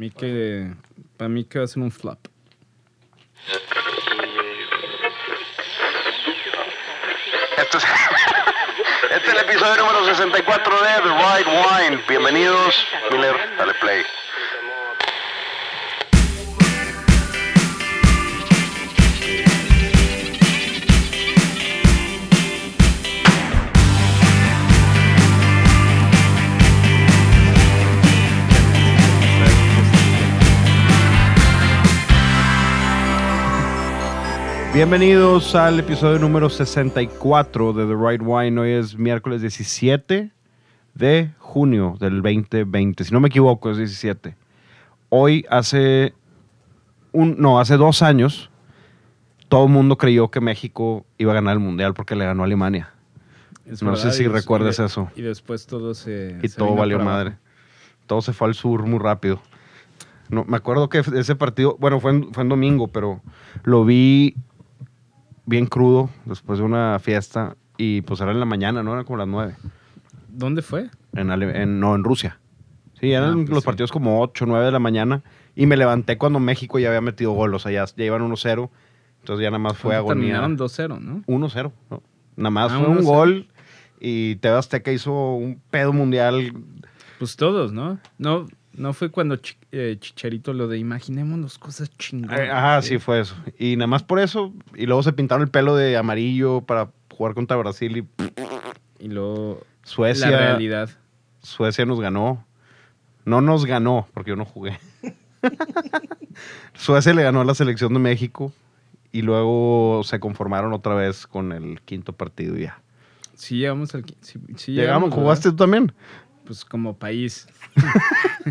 mí que, para mí que va un flop. Este es, este es el episodio número 64 de The Right Wine. Bienvenidos, Miller, dale play. Bienvenidos al episodio número 64 de The Right Wine. Hoy es miércoles 17 de junio del 2020. Si no me equivoco, es 17. Hoy hace un, no, hace dos años, todo el mundo creyó que México iba a ganar el Mundial porque le ganó a Alemania. Es No sé si recuerdas de- eso. Y después todo se. Y se todo valió madre. abajo. Todo se fue al sur muy rápido. No, me acuerdo que ese partido, bueno, fue en, fue en domingo, pero lo vi bien crudo después de una fiesta y pues era en la mañana, ¿no? Eran como las nueve. ¿Dónde fue? En, Ale- en- no, en Rusia. Sí, eran Ah, pues los sí. partidos como 8, 9 de la mañana y me levanté cuando México ya había metido gol, o sea, ya, ya iban 1-0. Entonces ya nada más fue ¿Cuánto agonía. Terminaron 2-0, ¿no? 1-0. ¿no? Nada más Ah, fue un 1-0. gol y TV Azteca hizo un pedo mundial Pues todos, ¿no? No, no fue cuando eh, Chicharito lo de imaginémonos cosas chingonas. Eh, Ajá, sí, fue eso. Y nada más por eso. Y luego se pintaron el pelo de amarillo para jugar contra Brasil y Y luego Suecia. la realidad. Suecia nos ganó. No nos ganó, porque yo no jugué. Suecia le ganó a la selección de México y luego se conformaron otra vez con el quinto partido y ya. Sí llegamos al... Sí, sí Llegamos. ¿jugaste tú también? Pues como país.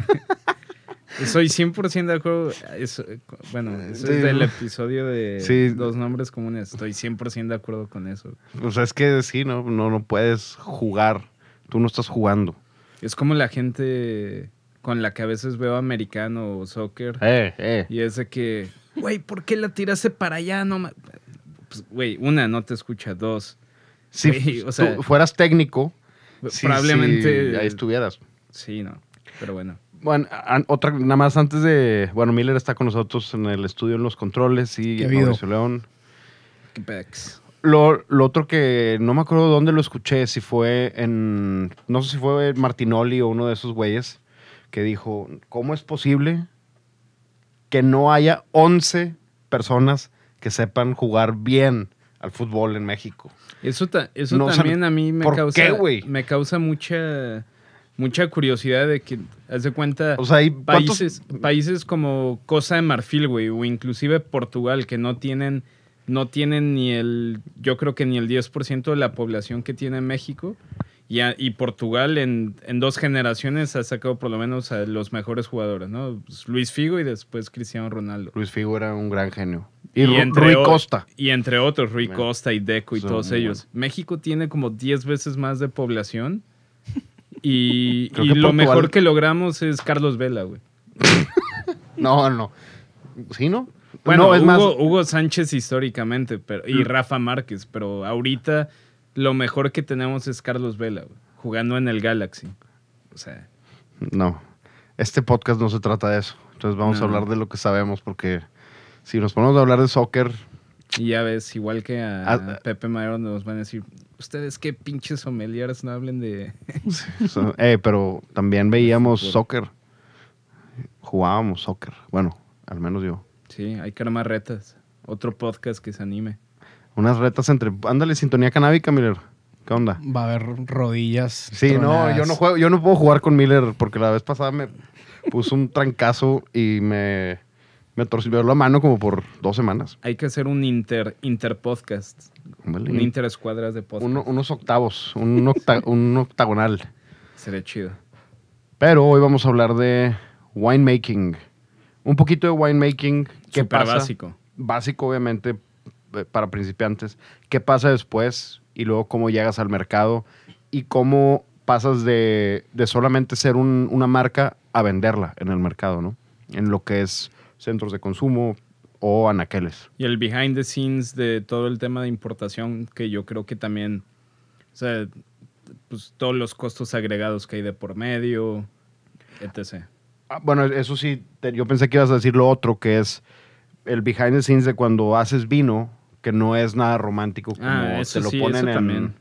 Soy 100% de acuerdo. Eso, eh, bueno, eso Sí. es del episodio de Sí. Dos Nombres Comunes. Estoy 100% de acuerdo con eso. O sea, es que sí, ¿no? No, no puedes jugar. Tú no estás jugando. Es como la gente con la que a veces veo americano o soccer. Eh, eh. Y es de que, güey, ¿por qué la tiraste para allá? No, ma-?" pues, güey, una, no te escucha. Dos, Si o tú fueras técnico, sí, probablemente... sí, ahí estuvieras. Sí, no. Pero bueno. Bueno, otra, nada más antes de. Bueno, Miller está con nosotros en el estudio en los controles y ¿Qué ha habido? Mauricio León. ¿Qué pex? Lo, lo otro que no me acuerdo dónde lo escuché, si fue en. No sé si fue Martinoli o uno de esos güeyes que dijo: ¿Cómo es posible que no haya 11 personas que sepan jugar bien al fútbol en México? Eso, ta- eso No, también a mí me ¿por causa... qué, güey? Me causa mucha... Mucha curiosidad de que, haz de cuenta, O sea, hay ¿cuántos- países, países como Cosa de Marfil, güey, o inclusive Portugal, que no tienen, no tienen ni el, yo creo que ni el 10% de la población que tiene México. Y, a- y Portugal en, en dos generaciones ha sacado por lo menos a los mejores jugadores, ¿no? Pues Luis Figo y después Cristiano Ronaldo. Luis Figo era un gran genio. Y, entre Rui o- Costa. Y entre otros, Rui Bueno, Costa y Deco y todos ellos. México tiene como 10 veces más de población. Y, lo Portugal- mejor que logramos es Carlos Vela, güey. No, no. ¿Sí, no? Bueno, no, es Hugo, más. Hugo Sánchez históricamente pero, y Mm. Rafa Márquez, pero ahorita lo mejor que tenemos es Carlos Vela, güey, jugando en el Galaxy. O sea, No. Este podcast no se trata de eso. Entonces vamos No. a hablar de lo que sabemos porque si nos ponemos a hablar de soccer, y ya ves, igual que a, Ah, Pepe Madero nos van a decir, ustedes qué pinches sommeliers no hablen de... so- eh, pero también veíamos soccer. Jugábamos soccer. Bueno, al menos yo. Sí, hay que armar retas. Otro podcast que se anime. Unas retas entre. Ándale, sintonía canábica, Miller. ¿Qué onda? Va a haber rodillas. Sí, no, yo no juego, yo no puedo jugar con Miller porque la vez pasada me puso un trancazo y me, me torció la mano como por dos semanas. Hay que hacer un inter, interpodcast. Ándale. Un interescuadras de podcast. Uno- unos octavos, un, octa- un octagonal. Sería chido. Pero hoy vamos a hablar de winemaking. Un poquito de winemaking. ¿Qué pasa? básico. Básico, obviamente, eh, para principiantes. ¿Qué pasa después? Y luego cómo llegas al mercado. Y cómo pasas de, de solamente ser un- una marca a venderla en el mercado, ¿no? En lo que es centros de consumo o anaqueles. Y el behind the scenes de todo el tema de importación, que yo creo que también, o sea, pues todos los costos agregados que hay de por medio, etc. Ah, bueno, eso sí, te- yo pensé que ibas a decir lo otro, que es el behind the scenes de cuando haces vino, que no es nada romántico como Ah, te lo sí, ponen en, también.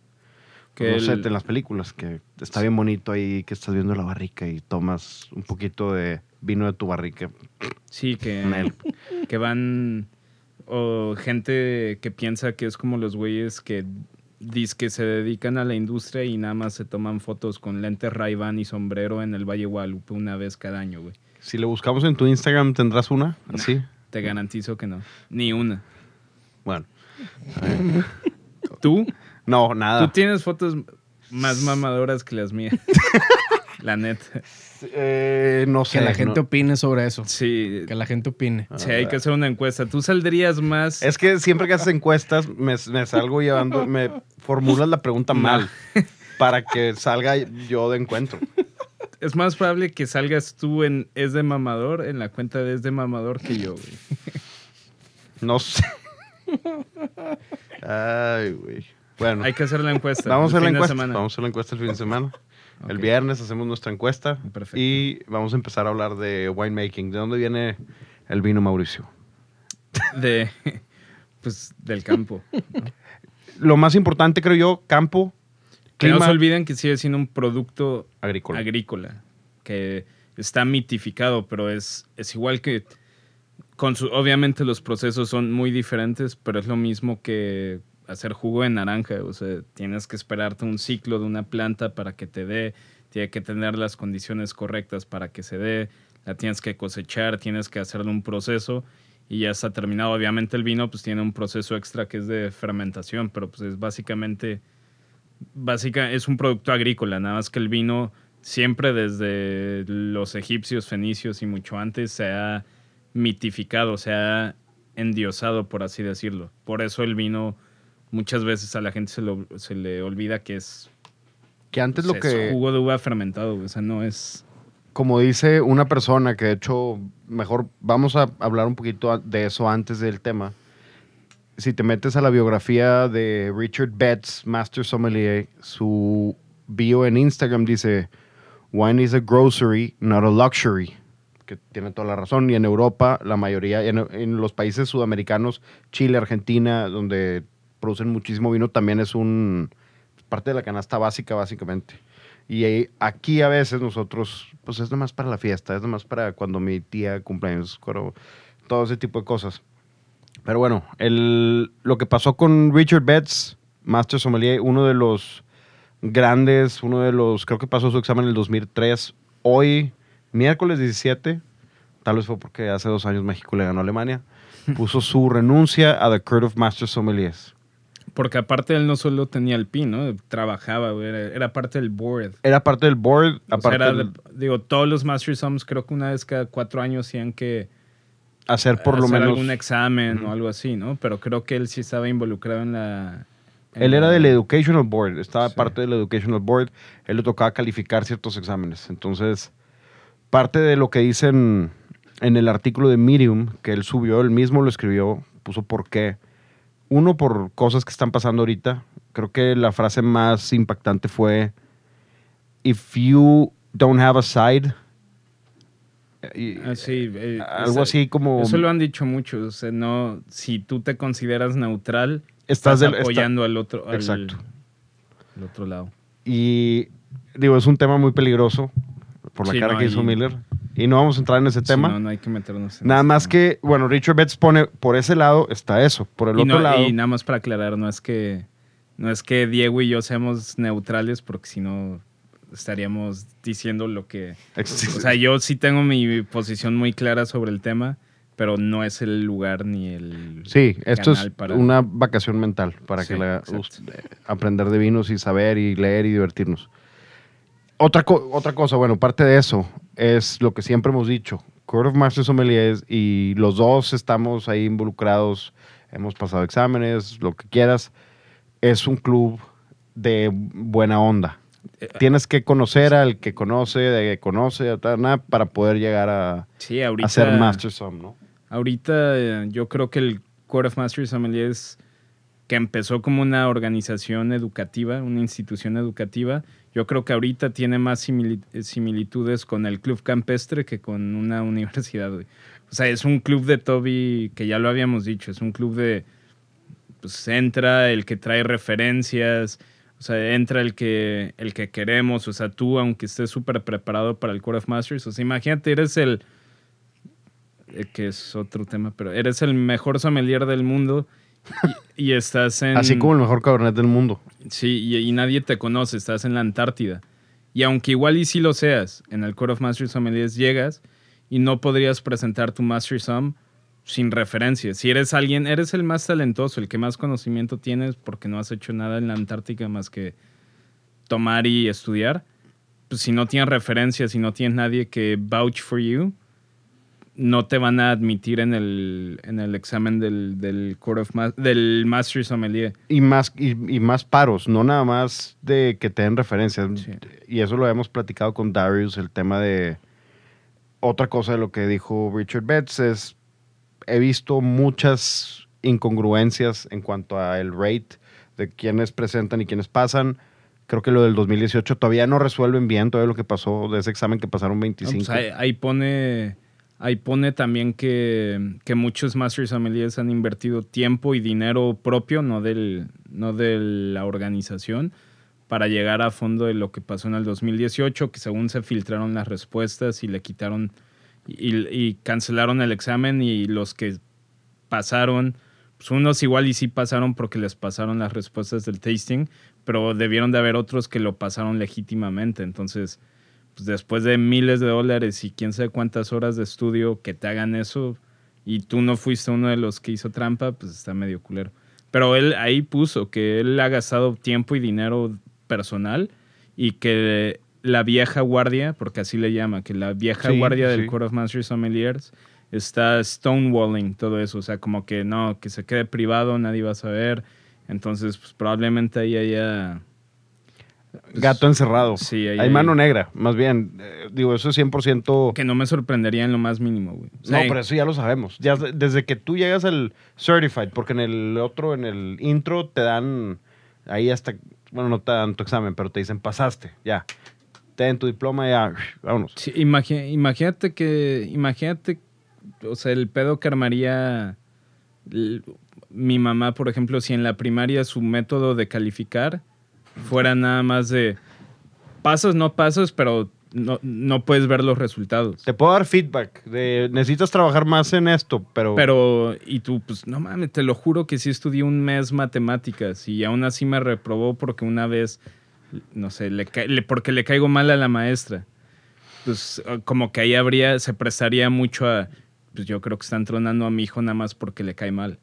Que no sé, el- en las películas, que está bien bonito ahí, que estás viendo la barrica y tomas un poquito de vino de tu barrica. Sí, que, que van. O gente que piensa que es como los güeyes que dice que se dedican a la industria y nada más se toman fotos con lentes ray y sombrero en el Valle Guadalupe una vez cada año, güey. Si le buscamos en tu Instagram, ¿tendrás una? ¿Así? Te garantizo que no. Ni una. Bueno. ¿Tú? No, nada. Tú tienes fotos más mamadoras que las mías. la neta. Eh, no sé. Que la gente no- opine sobre eso. Sí. Que la gente opine. Sí, hay que hacer una encuesta. ¿Tú saldrías más? Es que siempre que haces encuestas, me, me salgo llevando, me formulas la pregunta mal para que salga yo de encuentro. Es más probable que salgas tú en Es de Mamador, en la cuenta de Es de Mamador que yo, güey. No sé. Ay, güey. Bueno, Hay que hacer la encuesta. vamos a hacer la fin de encuesta. semana. Vamos a hacer la encuesta el fin de semana. El viernes hacemos nuestra encuesta Perfecto. y vamos a empezar a hablar de winemaking. ¿De dónde viene el vino, Mauricio? De, pues, del campo. Lo más importante, creo yo, campo, Que no clima se olviden que sigue siendo un producto agrícola. agrícola, que está mitificado, pero es, es igual que... Con su, obviamente los procesos son muy diferentes, pero es lo mismo que hacer jugo de naranja. O sea, tienes que esperarte un ciclo de una planta para que te dé, tiene que tener las condiciones correctas para que se dé, la tienes que cosechar, tienes que hacerle un proceso y ya está terminado. Obviamente el vino pues tiene un proceso extra que es de fermentación, pero pues es básicamente básica, es un producto agrícola, nada más que el vino siempre desde los egipcios, fenicios y mucho antes se ha mitificado, se ha endiosado, por así decirlo. Por eso el vino muchas veces a la gente se, lo- se le olvida que es, Que antes o lo es que... jugo de uva fermentado, o sea, no es... como dice una persona que de hecho, mejor vamos a hablar un poquito de eso antes del tema. Si te metes a la biografía de Richard Betts, Master Sommelier, su bio en Instagram dice, Wine is a grocery, not a luxury. Que tiene toda la razón. Y en Europa, la mayoría, en, en los países sudamericanos, Chile, Argentina, donde producen muchísimo vino, también es un parte de la canasta básica, básicamente. Y aquí a veces nosotros, pues es nomás para la fiesta, es nomás para cuando mi tía cumpleaños, cuando- todo ese tipo de cosas. Pero bueno, el, lo que pasó con Richard Betts, Master Sommelier, uno de los grandes, uno de los, creo que pasó su examen en el 2003, hoy, miércoles 17, tal vez fue porque hace dos años México le ganó a Alemania, puso su renuncia a The Court of Master Sommeliers. Porque aparte él no solo tenía el PIN, ¿no? Trabajaba, güey, era, era parte del board. Era parte del board, O sea, aparte era del- de- digo, todos los Master Sums creo que una vez cada cuatro años hacían que hacer por lo menos... algún examen o algo así, ¿no? Pero creo que él sí estaba involucrado en la... en Él era del Educational Board, estaba Sí. parte del Educational Board. Él le tocaba calificar ciertos exámenes. Entonces, parte de lo que dicen en el artículo de Medium que él subió, él mismo lo escribió, puso por qué. Uno, por cosas que están pasando ahorita. Creo que la frase más impactante fue: If you don't have a side. Y- Ah, sí, eh, algo esa- así como. Eso lo han dicho muchos. O sea, no, si tú te consideras neutral, Estás estás, del- está- apoyando al otro, al, Exacto. al otro lado. Y digo, es un tema muy peligroso por la Sí, cara no, que hizo y- Miller. Y no vamos a entrar en ese Sí, tema. no, no hay que meternos en Nada más tema. que, bueno, Richard Betts pone por ese lado está eso. Por el y, otro no- lado. y nada más para aclarar, no es que no es que Diego y yo seamos neutrales, porque si no estaríamos diciendo lo que. O sea, yo sí tengo mi posición muy clara sobre el tema, pero no es el lugar ni el. sí, esto es para- una vacación mental para Sí, que la, exacto. us- eh, aprender de vinos y saber y leer y divertirnos. Otra, co- otra cosa, bueno, parte de eso es lo que siempre hemos dicho. Court of Masters Sommeliers y los dos estamos ahí involucrados, hemos pasado exámenes, lo que quieras. Es un club de buena onda. Eh, Tienes que conocer al que conoce, de que conoce, tal, para poder llegar a, Sí, ahorita. a ser Master Som, ¿no? Ahorita eh, yo creo que el Court of Masters Sommeliers que empezó como una organización educativa, una institución educativa, yo creo que ahorita tiene más simili- similitudes con el club campestre que con una universidad. O sea, es un club de Toby que ya lo habíamos dicho, es un club de, pues entra el que trae referencias, o sea, entra el que, el que queremos, o sea, tú, aunque estés súper preparado para el Court of Masters, o sea, imagínate, eres el, eh, que es otro tema, pero eres el mejor sommelier del mundo y, y estás en... Así como el mejor cabernet del mundo. Sí, y, y nadie te conoce, estás en la Antártida. Y aunque igual y sí lo seas, en el Court of Masters Sommeliers llegas y no podrías presentar tu Master Sum sin referencia. Si eres alguien, eres el más talentoso, el que más conocimiento tienes porque no has hecho nada en la Antártica más que tomar y estudiar. Pues si no tienes referencias, si no tienes nadie que vouch for you, no te van a admitir en el, en el examen del, del, Court of Ma- del Master Sommelier. Y más, y, y más paros, no nada más de que te den referencias. Sí. Y eso lo hemos platicado con Darius, el tema de... Otra cosa de lo que dijo Richard Betts es, he visto muchas incongruencias en cuanto a el rate de quienes presentan y quienes pasan. Creo que lo del 2018 todavía no resuelven bien todo lo que pasó de ese examen que pasaron No, 25. pues ahí, ahí pone, ahí pone también que, que muchos Masters Sommeliers han invertido tiempo y dinero propio, no, del, no de la organización, para llegar a fondo de lo que pasó en el 2018, que según se filtraron las respuestas y le quitaron y, y cancelaron el examen y los que pasaron, pues unos igual y sí pasaron porque les pasaron las respuestas del tasting, pero debieron de haber otros que lo pasaron legítimamente. Entonces, pues después de miles de dólares y quién sabe cuántas horas de estudio que te hagan eso y tú no fuiste uno de los que hizo trampa, pues está medio culero. Pero él ahí puso que él ha gastado tiempo y dinero personal y que la vieja guardia, porque así le llama, que la vieja Sí, guardia del sí. Court of Masters Sommeliers está stonewalling todo eso, o sea, como que no, que se quede privado, nadie va a saber. Entonces, pues probablemente ahí haya... Gato encerrado. Sí, ahí Hay mano negra, más bien. Eh, digo, eso es 100%... Que no me sorprendería en lo más mínimo, güey. O No, pero eso ya lo sabemos. Ya de- desde que tú llegas al certified, porque en el otro, en el intro, te dan ahí hasta, bueno, no te dan tu examen, pero te dicen pasaste, ya. Te dan tu diploma, ya, vámonos. Sí, imagínate que, imagínate, o sea, el pedo que armaría mi mamá, por ejemplo, si en la primaria su método de calificar fuera nada más de pasas, no pasas, pero no, no puedes ver los resultados. Te puedo dar feedback de necesitas trabajar más en esto, pero, Pero, y tú, pues, no mames, te lo juro que sí estudié un mes matemáticas y aún así me reprobó porque una vez, no sé, le ca- le- porque le caigo mal a la maestra. Pues, eh, como que ahí habría, se prestaría mucho a, pues yo creo que están tronando a mi hijo nada más porque le cae mal.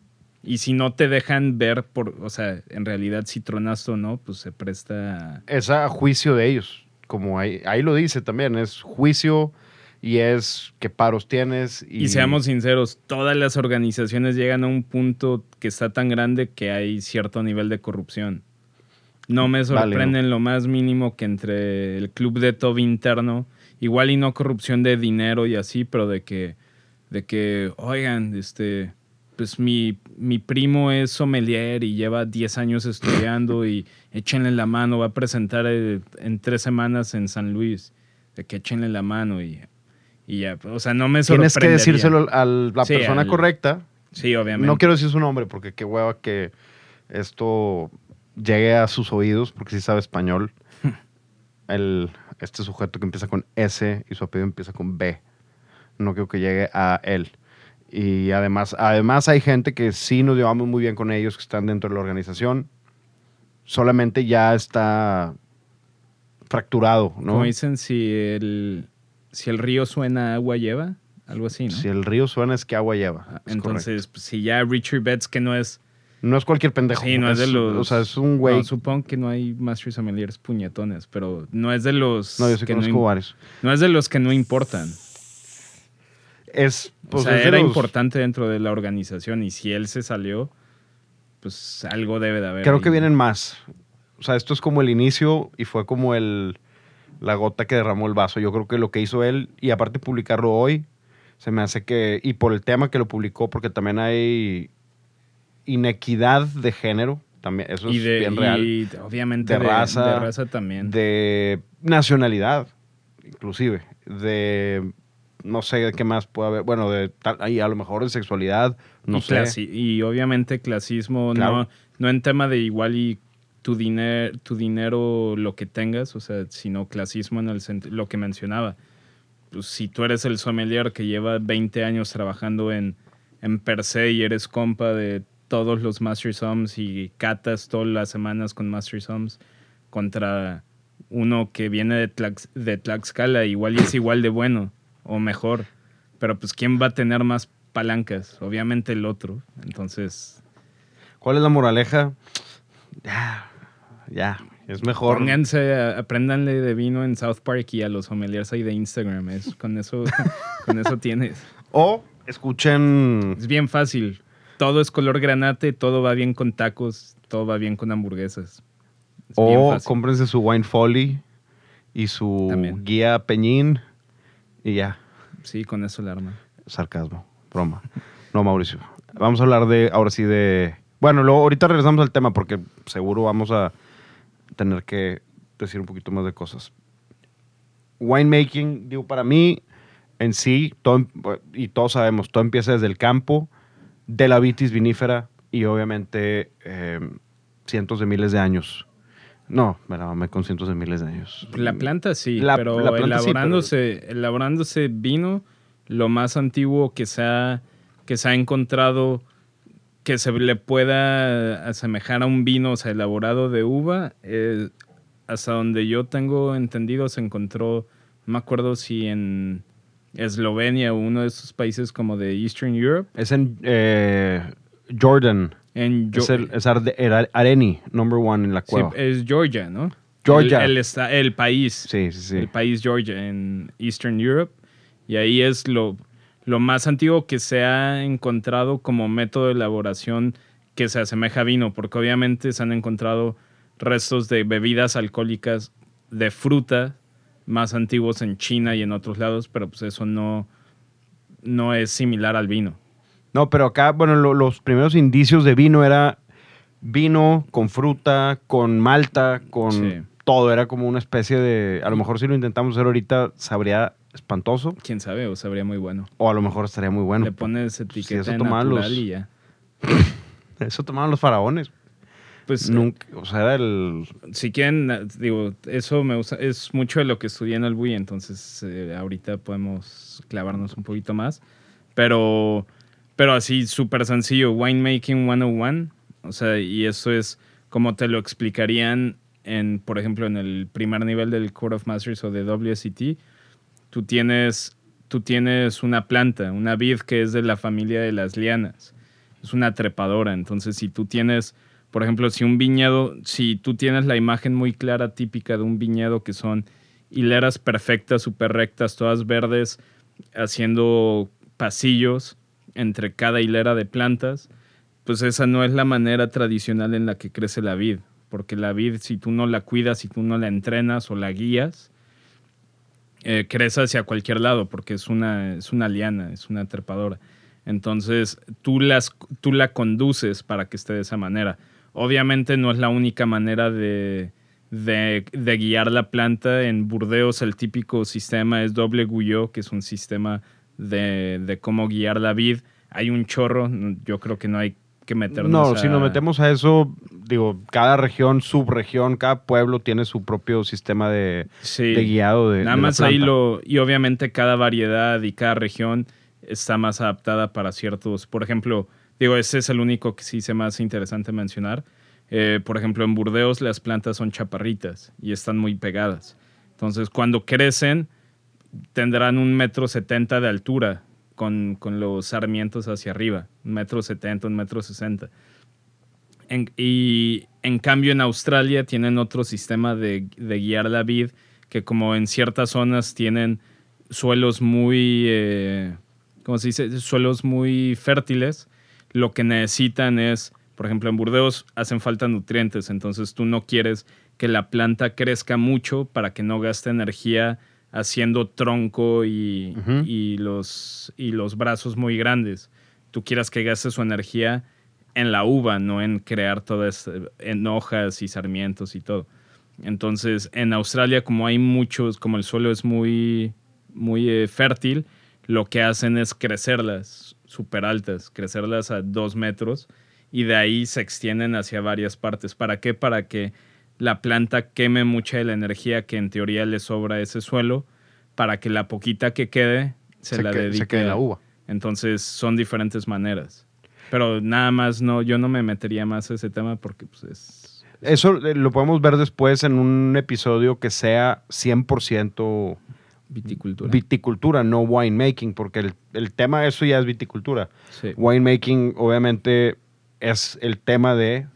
Y si no te dejan ver, por, o sea, en realidad si tronaste o no, pues se presta... es a juicio de ellos. Como ahí, ahí lo dice también, es juicio y es qué paros tienes. Y, Y seamos sinceros, todas las organizaciones llegan a un punto que está tan grande que hay cierto nivel de corrupción. No me Vale, sorprende ¿no? en lo más mínimo que entre el club de Toby interno, igual y no corrupción de dinero y así, pero de que, de que oigan, este, pues mi, mi primo es sommelier y lleva 10 años estudiando y échenle la mano, va a presentar eh, en tres semanas en San Luis, de que échenle la mano y, y ya, o sea, no me sorprende. Tienes que decírselo a la Sí, persona al- correcta. Sí, obviamente. No quiero decir su nombre porque qué hueva que esto llegue a sus oídos porque sí sabe español. El, este sujeto que empieza con S y su apellido empieza con B. No quiero que llegue a él. Y además, además hay gente que sí nos llevamos muy bien con ellos, que están dentro de la organización. Solamente ya está fracturado, ¿no? Como dicen, si el, si el río suena, agua lleva, algo así, ¿no? Si el río suena es que agua lleva. Ah, Es Entonces, pues, si ya Richard Betts, que no es... no es cualquier pendejo. Sí, no es de los... O sea, es un güey. No, supongo que no hay Master Sommeliers puñetones, pero no es de los... No, yo sí que conozco no, varios. no es de los que no importan. Es, pues, o sea, es de era los- importante dentro de la organización y si él se salió, pues algo debe de haber. Creo ahí. que vienen más. O sea, esto es como el inicio y fue como el la gota que derramó el vaso. Yo creo que lo que hizo él, y aparte publicarlo hoy, se me hace que, y por el tema que lo publicó, porque también hay inequidad de género, también, eso y es de, bien real. y obviamente De de, raza, de raza también. de nacionalidad, inclusive, de no sé qué más puede haber, bueno, de tal, ahí a lo mejor de sexualidad, no y, sé. clasi- y obviamente clasismo, Claro. no, no en tema de igual y tu, diner, tu dinero, lo que tengas, o sea, sino clasismo en el lo que mencionaba. Pues, si tú eres el sommelier que lleva 20 años trabajando en, en per se y eres compa de todos los Master Sums y catas todas las semanas con Master Sums contra uno que viene de, Tlax- de Tlaxcala, igual y es igual de bueno o mejor. Pero pues, ¿quién va a tener más palancas? Obviamente el otro. Entonces, ¿Cuál es la moraleja? Ya, ya, es mejor. pónganse, apréndanle de vino en South Park y a los sommeliers ahí de Instagram. Es, con, eso, con eso tienes. O escuchen Es bien fácil. Todo es color granate, todo va bien con tacos, todo va bien con hamburguesas. Es o cómprense su Wine Folly y su También. guía Peñín y ya. Sí, con eso la arma. Sarcasmo, broma. No, Mauricio. Vamos a hablar de, ahora sí, de... Bueno, luego ahorita regresamos al tema porque seguro vamos a tener que decir un poquito más de cosas. Winemaking, digo, para mí, en sí, todo, y todos sabemos, todo empieza desde el campo, de la vitis vinífera y obviamente eh, cientos de miles de años. No, me con cientos de miles de años. La planta sí, La- pero la planta sí, elaborándose, elaborándose vino, lo más antiguo que se ha, que se ha encontrado que se le pueda asemejar a un vino, o sea, elaborado de uva, eh, hasta donde yo tengo entendido se encontró, no me acuerdo si en Eslovenia o uno de esos países como de Eastern Europe, Es en eh, Jordan. En es el, es Areni, number one en la sí, cueva. es Georgia, ¿no? Georgia. El, el el país. Sí, sí, sí. el país Georgia en Eastern Europe. Y ahí es lo, lo más antiguo que se ha encontrado como método de elaboración que se asemeja a vino, porque obviamente se han encontrado restos de bebidas alcohólicas de fruta más antiguos en China y en otros lados, pero pues eso no, no es similar al vino. No, pero acá, bueno, lo- los primeros indicios de vino era vino con fruta, con malta, con Sí. todo. Era como una especie de. A lo mejor si lo intentamos hacer ahorita, sabría espantoso. Quién sabe, o sabría muy bueno. O a lo mejor estaría muy bueno. Le pones etiqueta eso de tomaban natural los- y ya. Eso tomaban los faraones. Pues Nunca, o sea, era el. si quieren, digo, eso me gusta, es mucho de lo que estudié en el BUI, entonces eh, ahorita podemos clavarnos un poquito más. Pero, pero así súper sencillo, Winemaking 101, o sea, y eso es como te lo explicarían en, por ejemplo, en el primer nivel del Court of Masters o de WSET, tú tienes, tú tienes una planta, una vid que es de la familia de las lianas, es una trepadora, entonces si tú tienes por ejemplo, si un viñedo, si tú tienes la imagen muy clara, típica de un viñedo que son hileras perfectas, súper rectas, todas verdes, haciendo pasillos entre cada hilera de plantas, pues esa no es la manera tradicional en la que crece la vid. Porque la vid, si tú no la cuidas, si tú no la entrenas o la guías, eh, crece hacia cualquier lado, porque es una, es una liana, es una trepadora. Entonces, tú, las, tú la conduces para que esté de esa manera. Obviamente no es la única manera de, de, guiar la planta. En Burdeos el típico sistema es doble guyot, que es un sistema de, de cómo guiar la vid. Hay un chorro, yo creo que no hay que meternos No, a- si nos metemos a eso, digo, cada región, subregión, cada pueblo tiene su propio sistema de, Sí. de guiado de. Nada de la más ahí lo. Y obviamente cada variedad y cada región está más adaptada para ciertos. Por ejemplo, digo, ese es el único que sí se más interesante mencionar. Eh, por ejemplo, en Burdeos las plantas son chaparritas y están muy pegadas. Entonces, cuando crecen, tendrán un metro setenta de altura con, con los sarmientos hacia arriba. Un metro setenta, un metro sesenta. En- y en cambio en Australia tienen otro sistema de, de guiar la vid que como en ciertas zonas tienen suelos muy, eh, ¿cómo se dice? Suelos muy fértiles. Lo que necesitan es, por ejemplo, en Burdeos hacen falta nutrientes, entonces tú no quieres que la planta crezca mucho para que no gaste energía haciendo tronco y, los, y los brazos muy grandes. Tú quieras que gaste su energía en la uva, no en crear todas, en hojas y sarmientos y todo. Entonces, en Australia, como hay muchos, como el suelo es muy, muy eh, fértil, lo que hacen es crecerlas súper altas, crecerlas a dos metros y de ahí se extienden hacia varias partes. ¿Para qué? Para que la planta queme mucha de la energía que en teoría le sobra a ese suelo, para que la poquita que quede se, la que- dedique. se quede en la uva. Entonces son diferentes maneras. Pero nada más, no, yo no me metería más a ese tema porque pues, es... Eso eh, lo podemos ver después en un episodio que sea 100% Viticultura. viticultura, no winemaking, porque el, el tema de eso ya es viticultura. Sí. Winemaking, obviamente, es el tema de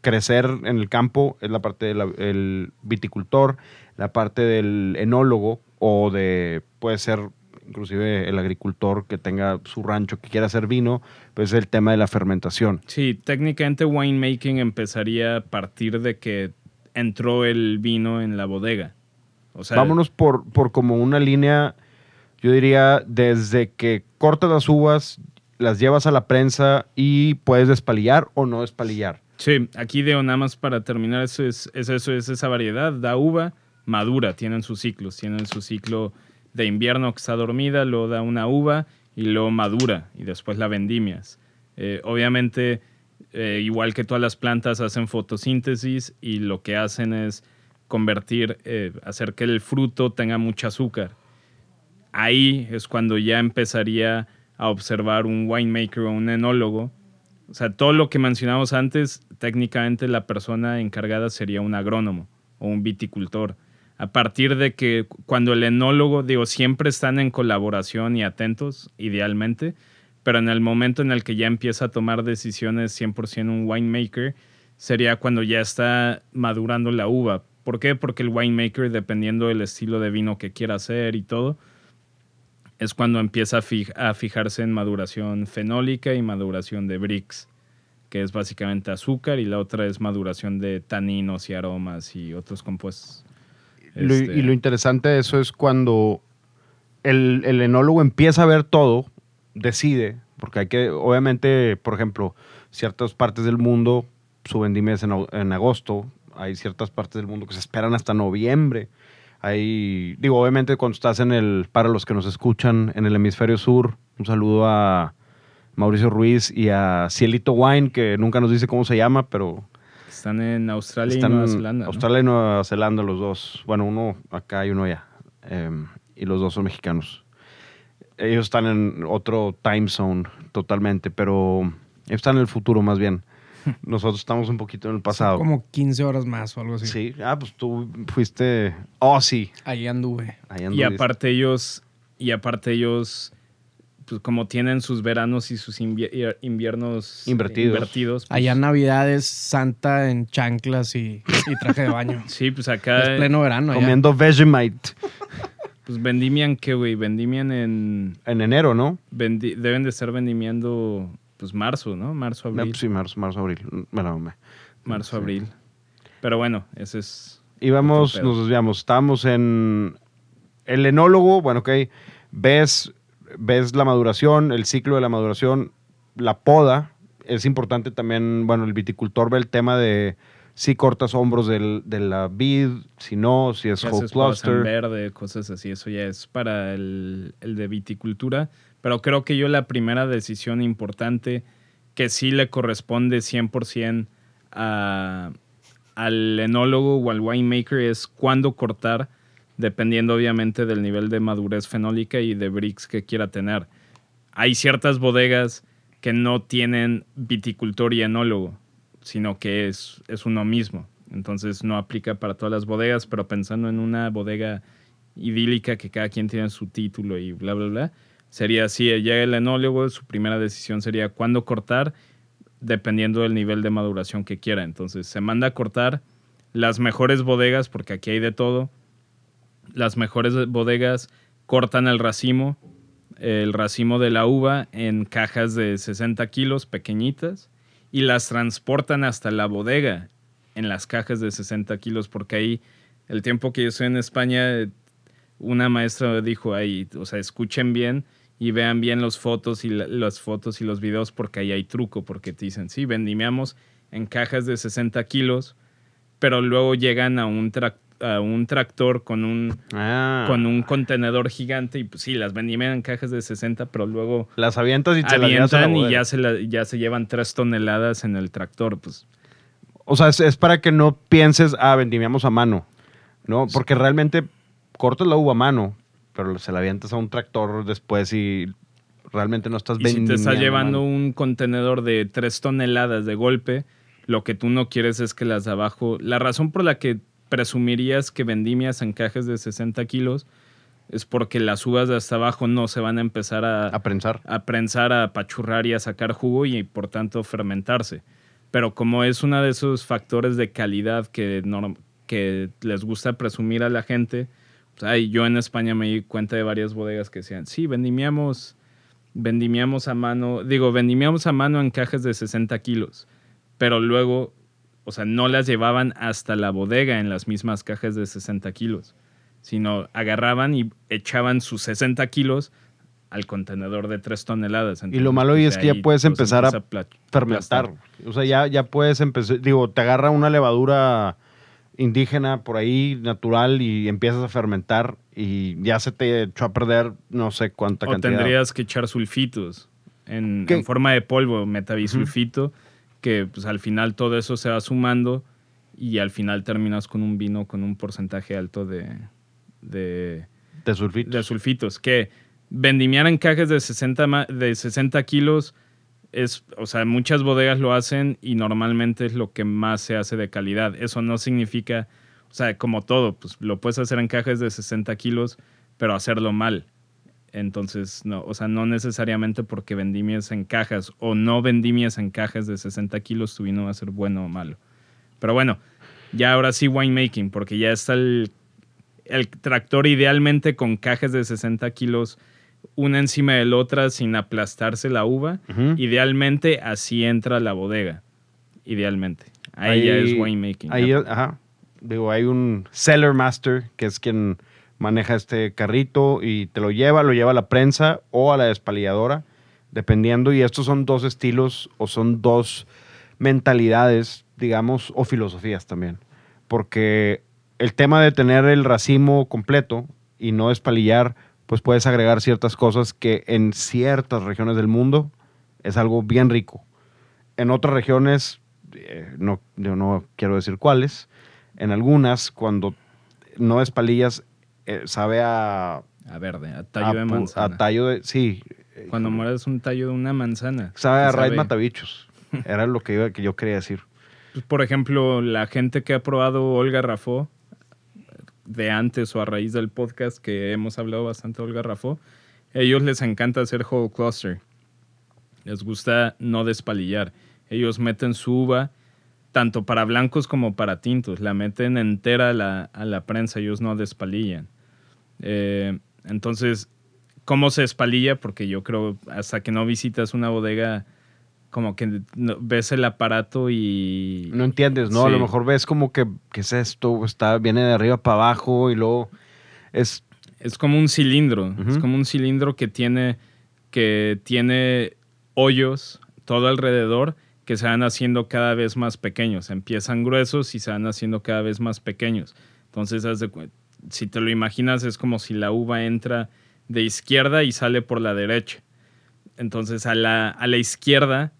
crecer en el campo, es la parte del viticultor, la parte del enólogo o de, puede ser inclusive el agricultor que tenga su rancho, que quiera hacer vino, pues es el tema de la fermentación. Sí, técnicamente winemaking empezaría a partir de que entró el vino en la bodega. O sea, Vámonos por, por como una línea, yo diría, desde que cortas las uvas, las llevas a la prensa y puedes despalillar o no despalillar. Sí, aquí de nada más para terminar, eso es, es eso, es esa variedad. Da uva, madura, tienen sus ciclos. Tienen su ciclo de invierno que está dormida, luego da una uva y luego madura y después la vendimias. Eh, obviamente, eh, igual que todas las plantas, hacen fotosíntesis y lo que hacen es convertir, eh, hacer que el fruto tenga mucho azúcar. Ahí es cuando ya empezaría a observar un winemaker o un enólogo o sea, todo lo que mencionamos antes, técnicamente la persona encargada sería un agrónomo o un viticultor. A partir de que cuando el enólogo, digo, siempre están en colaboración y atentos, idealmente, pero en el momento en el que ya empieza a tomar decisiones 100% un winemaker, sería cuando ya está madurando la uva. ¿Por qué? Porque el winemaker, dependiendo del estilo de vino que quiera hacer y todo, es cuando empieza a, fij- a fijarse en maduración fenólica y maduración de brix, que es básicamente azúcar, y la otra es maduración de taninos y aromas y otros compuestos. Lo- Este, y lo interesante de eso es cuando el, el enólogo empieza a ver todo, decide, porque hay que, obviamente, por ejemplo, ciertas partes del mundo, su vendimia es en agosto, hay ciertas partes del mundo que se esperan hasta noviembre. Hay, digo, obviamente cuando estás en el, para los que nos escuchan en el hemisferio sur, un saludo a Mauricio Ruiz y a Cielito Wine, que nunca nos dice cómo se llama, pero están en Australia están y Nueva Zelanda. ¿no? Australia y Nueva Zelanda los dos. Bueno, uno acá y uno allá. Em, y los dos son mexicanos. Ellos están en otro time zone totalmente, pero están en el futuro más bien. Nosotros estamos un poquito en el pasado. Como 15 horas más o algo así. Sí, ah, pues tú fuiste... Oh, sí. Ahí anduve. Ahí Y anduviste. aparte ellos, y aparte ellos, pues como tienen sus veranos y sus invier- inviernos Invertidos. invertidos, pues, Allá Navidad es Santa en chanclas y, y traje de baño. sí, pues acá es pleno verano. allá. Comiendo Vegemite pues vendimian qué, güey, vendimian en en enero, ¿no? vendi- deben de estar vendimiando pues marzo, ¿no? Marzo, No, abril. pues sí, marzo, marzo, abril. Me la mamé. Marzo, Sí. abril. Pero bueno, ese es Íbamos, Otro pedo. nos desviamos. Estábamos en el enólogo, bueno, ok, ves, ves la maduración, el ciclo de la maduración, la poda. Es importante también, bueno, el viticultor ve el tema de si cortas hombros del- de la vid, si no, si es whole cluster. verde, cosas así, eso ya es para el, el de viticultura. Pero creo que yo la primera decisión importante que sí le corresponde 100% a, al enólogo o al winemaker es cuándo cortar, dependiendo obviamente del nivel de madurez fenólica y de bricks que quiera tener. Hay ciertas bodegas que no tienen viticultor y enólogo, sino que es, es uno mismo. Entonces no aplica para todas las bodegas, pero pensando en una bodega idílica que cada quien tiene su título y bla, bla, bla, sería así, llega el enólogo, su primera decisión sería cuándo cortar, dependiendo del nivel de maduración que quiera. Entonces se manda a cortar las mejores bodegas, porque aquí hay de todo. Las mejores bodegas cortan el racimo, el racimo de la uva en cajas de 60 kilos pequeñitas y las transportan hasta la bodega en las cajas de 60 kilos, porque ahí el tiempo que yo estoy en España, una maestra dijo ahí, o sea, escuchen bien y vean bien los fotos y la- las fotos y los videos porque ahí hay truco, porque te dicen, sí, vendimiamos en cajas de 60 kilos, pero luego llegan a un, a un tractor con un, Ah. con un contenedor gigante y pues sí, las vendimian en cajas de 60, pero luego Las avientas y te las la avientan y ya se, la- ya se llevan 3 toneladas en el tractor, pues O sea, es, es para que no pienses, ah, vendimiamos a mano, ¿no? Porque realmente cortas la uva a mano, pero se la avientas a un tractor después y realmente no estás Y si te a llevando un contenedor de 3 toneladas de golpe, lo que tú no quieres es que las de abajo... La razón por la que presumirías que vendimias en cajas de 60 kilos es porque las uvas de hasta abajo no se van a empezar a, A prensar. a prensar, a pachurrar y a sacar jugo y por tanto fermentarse. Pero como es uno de esos factores de calidad que, norm- que les gusta presumir a la gente, pues, ay, yo en España me di cuenta de varias bodegas que decían, sí, vendimiamos, vendimiamos a mano, digo, vendimiamos a mano en cajas de 60 kilos, pero luego, o sea, no las llevaban hasta la bodega en las mismas cajas de 60 kilos, sino agarraban y echaban sus 60 kilos al contenedor de 3 toneladas. Y lo malo ahí pues, es que ya puedes los empezar a pla- fermentar. O sea, ya, ya puedes empezar, digo, te agarra una levadura indígena por ahí, natural, y empiezas a fermentar y ya se te echó a perder no sé cuánta O cantidad. tendrías que echar sulfitos en, forma de polvo, metabisulfito, que pues al final todo eso se va sumando y al final terminas con un vino con un porcentaje alto de, de, de sulfitos. de sulfitos. Que vendimiar en cajas de 60, ma- de 60 kilos es, o sea, muchas bodegas lo hacen y normalmente es lo que más se hace de calidad. Eso no significa, o sea, como todo, pues lo puedes hacer en cajas de 60 kilos, pero hacerlo mal. Entonces, no, o sea, no necesariamente porque vendimies en cajas o no vendimies en cajas de 60 kilos, tu vino va a ser bueno o malo. Pero bueno, ya ahora sí winemaking, porque ya está el, el tractor idealmente con cajas de 60 kilos una encima de la otra sin aplastarse la uva. Idealmente así entra la bodega. Idealmente. Ahí, ya es winemaking. Ahí, ajá. Digo, hay un seller master que es quien maneja este carrito y te lo lleva, lo lleva a la prensa o a la despalilladora, dependiendo. Y estos son dos estilos o son dos mentalidades, digamos, o filosofías también. Porque el tema de tener el racimo completo y no despalillar, pues puedes agregar ciertas cosas que en ciertas regiones del mundo es algo bien rico. En otras regiones, eh, no, yo no quiero decir cuáles, en algunas, cuando no despalillas, eh, sabe a, A verde, a tallo de a manzana. a tallo de, sí, Cuando mueres un tallo de una manzana. sabe a raíz matabichos. Era lo que, iba, que yo quería decir. Pues, por ejemplo, la gente que ha probado Olga Rafó, de antes o a raíz del podcast que hemos hablado bastante Olga Rafó, ellos les encanta hacer whole cluster. Les gusta no despalillar. Ellos meten su uva tanto para blancos como para tintos. La meten entera a la, a la prensa, ellos no despalillan. Eh, entonces, ¿cómo se despalilla? Porque yo creo, hasta que no visitas una bodega, como que ves el aparato y... No entiendes, ¿no? A lo mejor ves como que, ¿qué es esto? Está, viene de arriba para abajo y luego es... Es como un cilindro. Es Ujú. como un cilindro que tiene, que tiene hoyos todo alrededor que se van haciendo cada vez más pequeños. Empiezan gruesos y se van haciendo cada vez más pequeños. Entonces, si te lo imaginas, es como si la uva entra de izquierda y sale por la derecha. Entonces, a la, a la izquierda,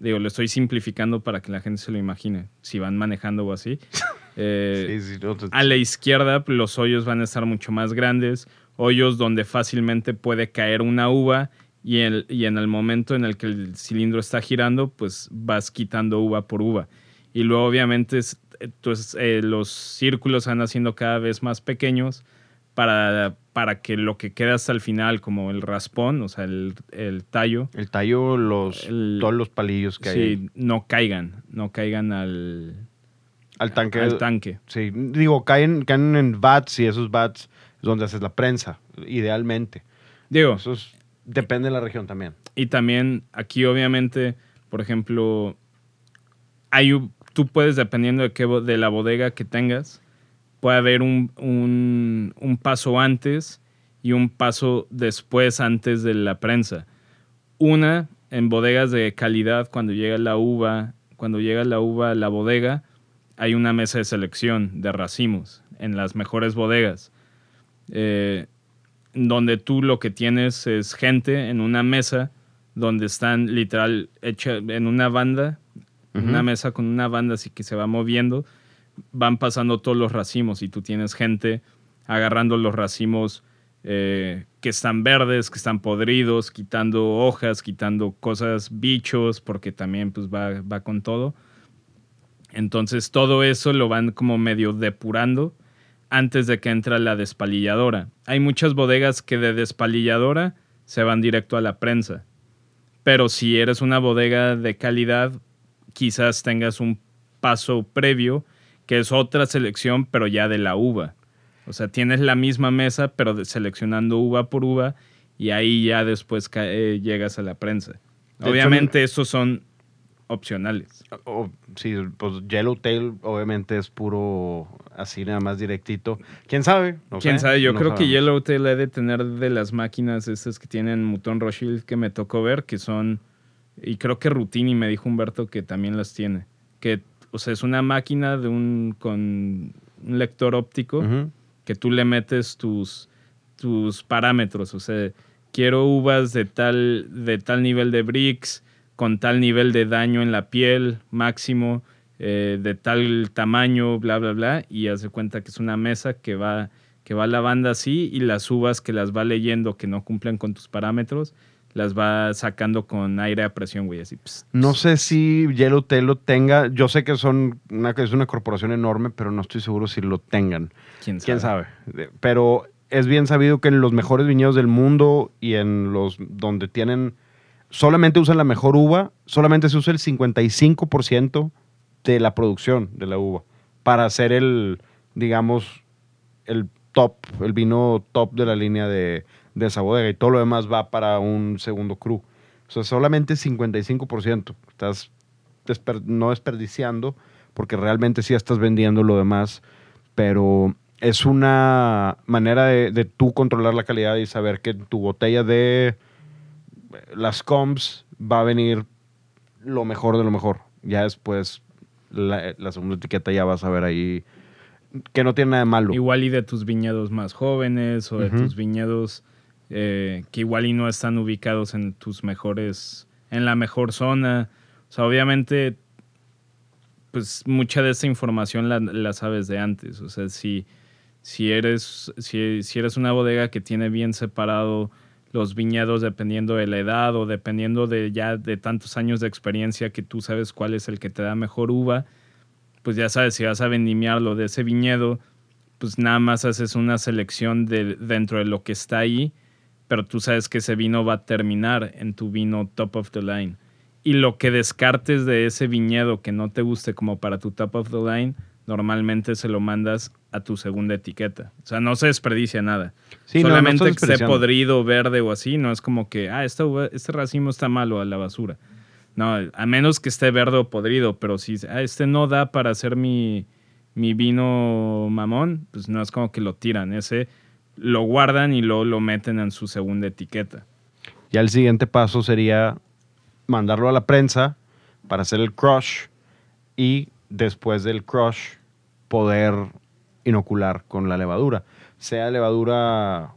digo, lo estoy simplificando para que la gente se lo imagine, si van manejando o así. Eh, sí, sí, no, te- a la izquierda los hoyos van a estar mucho más grandes, hoyos donde fácilmente puede caer una uva y, el, y en el momento en el que el cilindro está girando, pues vas quitando uva por uva. Y luego obviamente es- entonces, eh, los círculos van haciendo cada vez más pequeños para, para que lo que queda hasta el final, como el raspón, o sea, el, el tallo, el tallo, los, El- todos los palillos que hay sí, no caigan, no caigan al, al tanque. al tanque. Sí, digo, caen, caen en vats y esos vats es donde haces la prensa, idealmente. Digo, Eso es- depende de la región también. Y también aquí obviamente, por ejemplo, hay, tú puedes, dependiendo de, qué, de la bodega que tengas, puede haber un, un- un paso antes y un paso después antes de la prensa. Una, en bodegas de calidad, cuando llega la uva, cuando llega la uva a la bodega, hay una mesa de selección de racimos en las mejores bodegas. Eh, donde tú lo que tienes es gente en una mesa donde están literal hecha en una banda, una mesa con una banda así que se va moviendo, van pasando todos los racimos y tú tienes gente agarrando los racimos eh, que están verdes, que están podridos, quitando hojas, quitando cosas, bichos, porque también pues va, va con todo. Entonces todo eso lo van como medio depurando antes de que entre la despalilladora. Hay muchas bodegas que de despalilladora se van directo a la prensa. Pero si eres una bodega de calidad, quizás tengas un paso previo, que es otra selección, pero ya de la uva. O sea, tienes la misma mesa, pero seleccionando uva por uva, y ahí ya después eh, llegas a la prensa. Obviamente, esos son opcionales. O, sí, pues Yellowtail obviamente es puro así nada más directito. ¿Quién sabe? ¿Quién sabe? Yo creo que Yellowtail debe de tener de las máquinas estas que tienen Mouton Rothschild que me tocó ver, que son... Y creo que Rutini me dijo Humberto que también las tiene. Que, o sea, es una máquina de un, con un lector óptico que tú le metes tus, tus parámetros. O sea, quiero uvas de tal, de tal nivel de bricks, con tal nivel de daño en la piel máximo, eh, de tal tamaño, bla, bla, bla, y hace cuenta que es una mesa que va, que va lavando así y las uvas que las va leyendo que no cumplen con tus parámetros, las va sacando con aire a presión, güey, así. No sé si Yellowtail lo tenga, yo sé que son una, es una corporación enorme, pero no estoy seguro si lo tengan. ¿Quién sabe? ¿Quién sabe? Pero es bien sabido que en los mejores viñedos del mundo y en los donde tienen solamente usan la mejor uva, solamente se usa el 55% de la producción de la uva para hacer el, digamos, el top, el vino top de la línea de, esa bodega y todo lo demás va para un segundo cru. O sea, solamente 55%. Estás no desperdiciando porque realmente sí estás vendiendo lo demás, pero es una manera de, de tú controlar la calidad y saber que tu botella de las comps va a venir lo mejor de lo mejor. Ya después, la, segunda etiqueta ya vas a ver ahí que no tiene nada de malo. Igual y de tus viñedos más jóvenes o de tus viñedos eh, que igual y no están ubicados en tus mejores, en la mejor zona. O sea, obviamente, pues mucha de esa información la, sabes de antes. O sea, si, si, eres, si, si eres una bodega que tiene bien separado los viñedos dependiendo de la edad o dependiendo de ya de tantos años de experiencia que tú sabes cuál es el que te da mejor uva, pues ya sabes, si vas a vendimiarlo de ese viñedo, pues nada más haces una selección de, dentro de lo que está ahí, pero tú sabes que ese vino va a terminar en tu vino top of the line. Y lo que descartes de ese viñedo que no te guste como para tu top of the line, normalmente se lo mandas a tu segunda etiqueta. O sea, no se desperdicia nada. Solamente que esté podrido, verde o así, no es como que, ah, este, este racimo está malo a la basura. No, a menos que esté verde o podrido, pero si ah, este no da para hacer mi, mi vino mamón, pues no es como que lo tiran. Ese lo guardan y luego lo meten en su segunda etiqueta. Ya el siguiente paso sería mandarlo a la prensa para hacer el crush y después del crush poder inocular con la levadura, sea levadura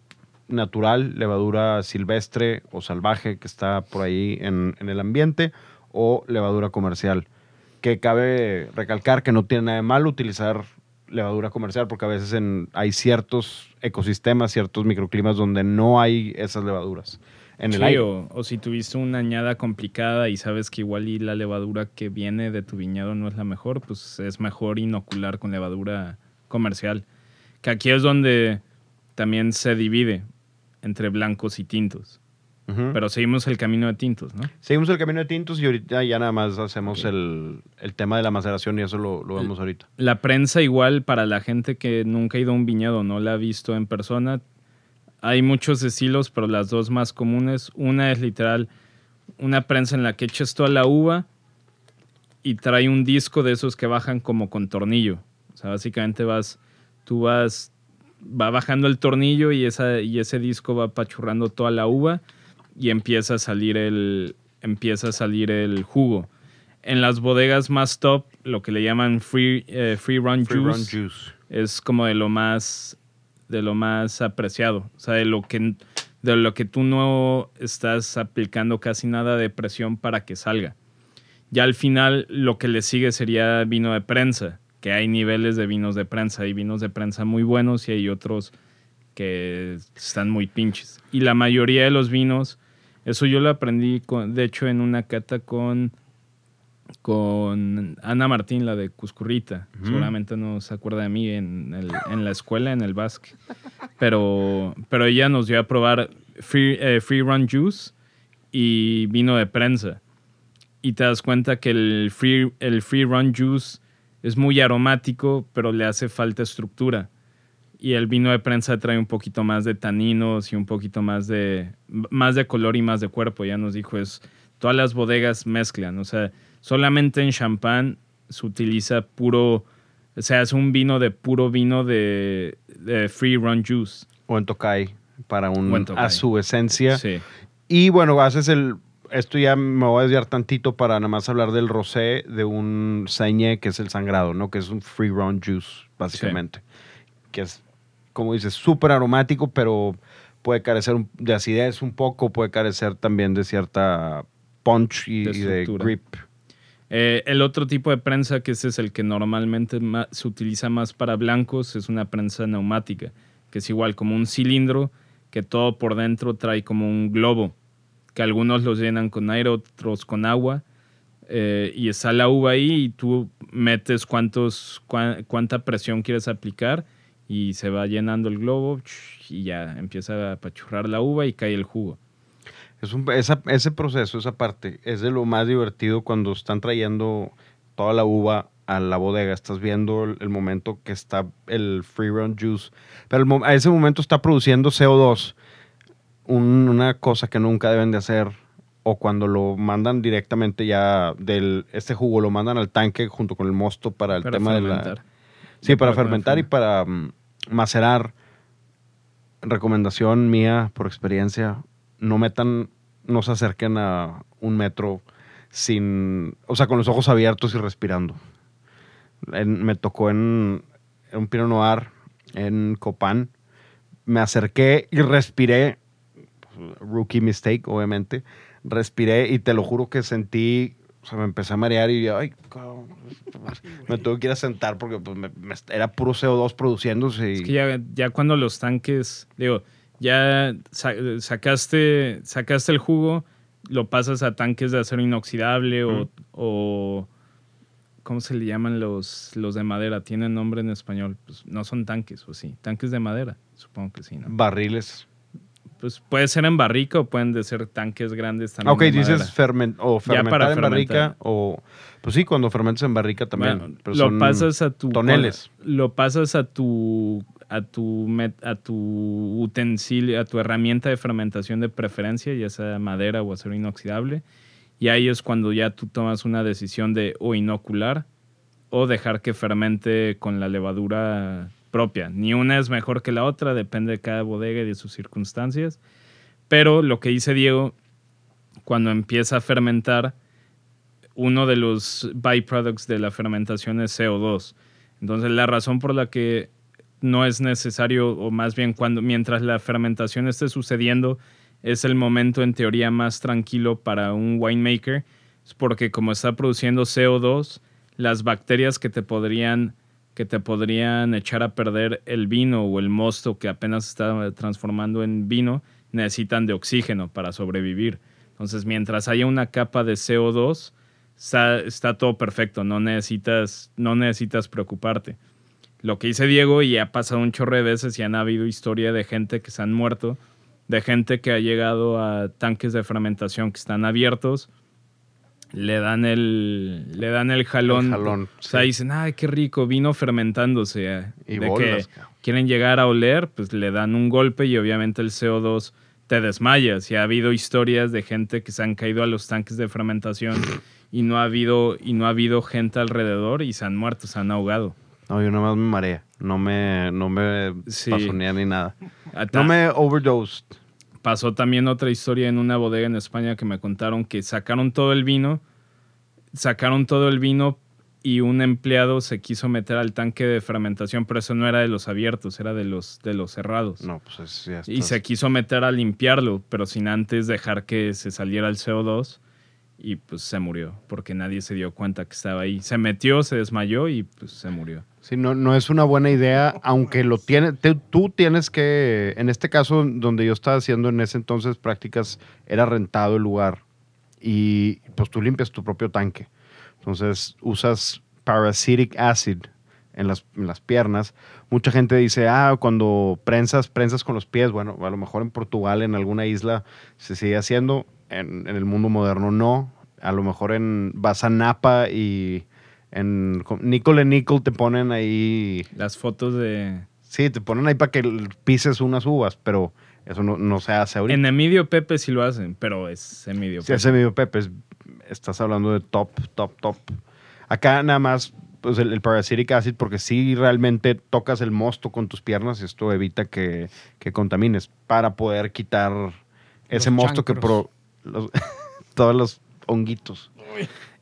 natural, levadura silvestre o salvaje que está por ahí en, el ambiente o levadura comercial. Que cabe recalcar que no tiene nada de malo utilizar levadura comercial porque a veces hay ciertos ecosistemas, ciertos microclimas donde no hay esas levaduras en el aire. O, si tuviste una añada complicada y sabes que igual y la levadura que viene de tu viñedo no es la mejor, pues es mejor inocular con levadura comercial. Que aquí es donde también se divide entre blancos y tintos. Pero seguimos el camino de tintos, ¿no? Seguimos el camino de tintos y ahorita ya nada más hacemos el, tema de la maceración y eso lo, lo, vemos ahorita. La prensa igual para la gente que nunca ha ido a un viñedo, no la ha visto en persona, hay muchos estilos, pero las dos más comunes. Una es literal una prensa en la que echas toda la uva y trae un disco de esos que bajan como con tornillo. O sea, básicamente vas, tú vas va bajando el tornillo y, esa, y ese disco va apachurrando toda la uva y empieza a salir el, empieza a salir el jugo. En las bodegas más top, lo que le llaman free, eh, free, run, Free run juice, juice. es como de lo más de lo más apreciado, o sea, de lo que de lo que tú no estás aplicando casi nada de presión para que salga. Ya al final lo que le sigue sería vino de prensa, que hay niveles de vinos de prensa, hay vinos de prensa muy buenos y hay otros que están muy pinches. Y la mayoría de los vinos, eso yo lo aprendí con, de hecho en una cata con con Ana Martín, la de Cuscurrita. Seguramente no se acuerda de mí en, el- en la escuela, en el Basque. Pero, pero ella nos dio a probar Free, eh, free Run Juice y vino de prensa. Y te das cuenta que el Free, el free Run Juice es muy aromático, pero le hace falta estructura. Y el vino de prensa trae un poquito más de taninos y un poquito más de, más de color y más de cuerpo. Ya nos dijo, es todas las bodegas mezclan. O sea, solamente en champán se utiliza puro, o sea, es un vino de puro vino de, de free run juice. O en Tokai, para un, Tokai. a su esencia. Sí. Y bueno, haces el. Esto ya me voy a desviar tantito para nada más hablar del rosé de un sañé que es el sangrado, ¿no? Que es un free run juice, básicamente. Que es, como dices, súper aromático, pero puede carecer de acidez un poco, puede carecer también de cierta punch y De y de, grip. Eh, el otro tipo de prensa, que ese es el que normalmente ma- se utiliza más para blancos, es una prensa neumática, que es igual como un cilindro que todo por dentro trae como un globo, que algunos los llenan con aire, otros con agua, eh, y está la uva ahí y tú metes cuántos, cuán- cuánta presión quieres aplicar y se va llenando el globo y ya empieza a apachurrar la uva y cae el jugo. Es un- esa- ese proceso, esa parte, es de lo más divertido cuando están trayendo toda la uva a la bodega. Estás viendo el, el momento que está el free run juice. Pero el a ese momento está produciendo CO2, un- una cosa que nunca deben de hacer. O cuando lo mandan directamente ya del este jugo, lo mandan al tanque junto con el mosto para el Para tema de fermentar. la. Sí, para Para fermentar y para mm, macerar. Recomendación mía por experiencia, no metan, no se acerquen a un metro sin, o sea, con los ojos abiertos y respirando. En- me tocó en, en un Pinot Noir en Copán, me acerqué y respiré, rookie mistake, obviamente, respiré y te lo juro que sentí, sea, me empecé a marear y ay, cabrón, me tuve que ir a sentar porque pues, me- me- era puro CO2 produciéndose. Y, Es que ya, ya cuando los tanques, digo, ya sa- sacaste, sacaste el jugo, lo pasas a tanques de acero inoxidable o, o- ¿cómo se le llaman los, los de madera? ¿Tienen nombre en español? Pues no son tanques, o sí, tanques de madera, supongo que sí, ¿no? barriles. Pues puede ser en barrica o pueden de ser tanques grandes también. ok, dices madera. fermen- o fermentar en barrica o pues sí, cuando fermentas en barrica también. Bueno, pero lo son pasas a tu toneles. lo pasas a tu a tu a tu utensilio, a tu herramienta de fermentación de preferencia, ya sea madera o acero inoxidable, y ahí es cuando ya tú tomas una decisión de o inocular o dejar que fermente con la levadura propia. Ni una es mejor que la otra, depende de cada bodega y de sus circunstancias. Pero lo que dice Diego, cuando empieza a fermentar, uno de los byproducts de la fermentación es CO2. Entonces, la razón por la que no es necesario, o más bien cuando mientras la fermentación esté sucediendo, es el momento en teoría más tranquilo para un winemaker, es porque como está produciendo CO2, las bacterias que te podrían que te podrían echar a perder el vino o el mosto que apenas está transformando en vino, necesitan de oxígeno para sobrevivir. Entonces, mientras haya una capa de CO2, está, todo perfecto, no necesitas, no necesitas preocuparte. Lo que dice Diego, y ha pasado un chorro de veces y han habido historia de gente que se han muerto, de gente que ha llegado a tanques de fermentación que están abiertos, le dan el, le dan el jalón. El jalón, o sea, sí. dicen, ay, qué rico, vino fermentándose. eh", Y de bolas, que quieren llegar a oler, pues le dan un golpe y obviamente el CO2 te desmayas. Y ha habido historias de gente que se han caído a los tanques de fermentación y no ha habido, y no ha habido gente alrededor y se han muerto, se han ahogado. No, yo nada más me marea. No me, no me Sí. ni nada. No me overdosed. Pasó también otra historia en una bodega en España que me contaron que sacaron todo el vino, sacaron todo el vino y un empleado se quiso meter al tanque de fermentación, pero eso no era de los abiertos, era de los, de los cerrados. No, pues es, ya Y se quiso meter a limpiarlo, pero sin antes dejar que se saliera el CO2 y pues se murió, porque nadie se dio cuenta que estaba ahí. Se metió, se desmayó y pues se murió. Sí, no, no es una buena idea, aunque lo tiene, te- tú tienes que, en este caso donde yo estaba haciendo en ese entonces prácticas, era rentado el lugar y pues tú limpias tu propio tanque. Entonces usas parasitic acid en las, en las piernas. Mucha gente dice, ah, cuando prensas, prensas con los pies. Bueno, a lo mejor en Portugal, en alguna isla, se sigue haciendo. En, en el mundo moderno no. A lo mejor en vas a Napa y en and Nickel te ponen ahí, Las fotos de... sí, te ponen ahí para que pises unas uvas, pero eso no, no se hace ahorita. En Emilio Pepe sí lo hacen, pero es Emilio Sí, Pepe. ese medio Pepe, es- estás hablando de top, top, top. Acá nada más pues el, el parasitic acid, porque si realmente tocas el mosto con tus piernas, esto evita que, que contamines para poder quitar ese Los mosto que chancros. pro, los- todos los honguitos.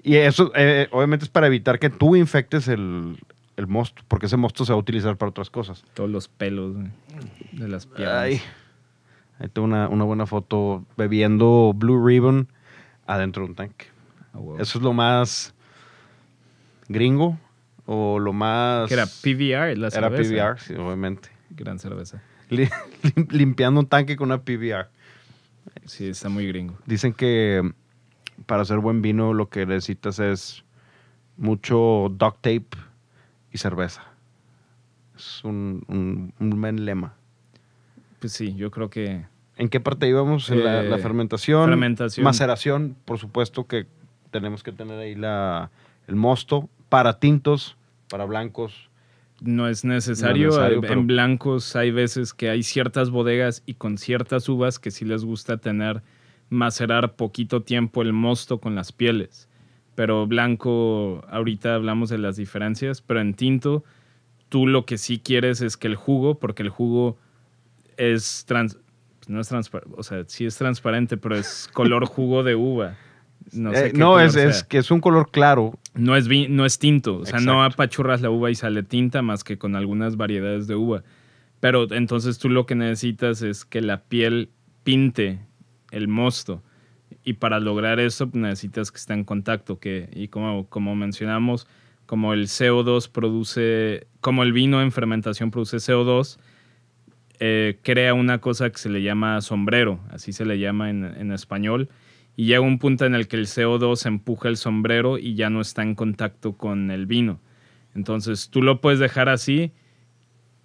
Y eso eh, obviamente es para evitar que tú infectes el, el mosto, porque ese mosto se va a utilizar para otras cosas. Todos los pelos de las piernas. Ay. Ahí tengo una, una buena foto bebiendo Blue Ribbon adentro de un tanque. Ah. Eso es lo más gringo o lo más... Que era PBR, la Era cerveza. PBR, sí, obviamente. Gran cerveza. Li- lim- limpiando un tanque con una PBR. Sí, está muy gringo. Dicen que para hacer buen vino lo que necesitas es mucho duct tape y cerveza. Es un, un, un buen lema. Pues sí, yo creo que ¿En qué parte íbamos? En la, Eh, la fermentación, fermentación. maceración, por supuesto que tenemos que tener ahí la, el mosto para tintos, para blancos. no es necesario. No es necesario, Eh, pero- En blancos hay veces que hay ciertas bodegas y con ciertas uvas que sí les gusta tener, macerar poquito tiempo el mosto con las pieles. Pero blanco, ahorita hablamos de las diferencias, pero en tinto, tú lo que sí quieres es que el jugo, porque el jugo es trans, no es transparente, o sea, sí es transparente, pero es color jugo de uva. No, sé Eh, qué no, es, que es un color claro. No es, vi- no es tinto, o sea, no apachurras la uva y sale tinta más que con algunas variedades de uva. Pero entonces tú lo que necesitas es que la piel pinte el mosto. Y para lograr eso pues, necesitas que esté en contacto. Que, y como, como mencionamos, como el CO2 produce, como el vino en fermentación produce CO2, eh, crea una cosa que se le llama sombrero, así se le llama en, en español, y llega un punto en el que el CO2 empuja el sombrero y ya no está en contacto con el vino. Entonces tú lo puedes dejar así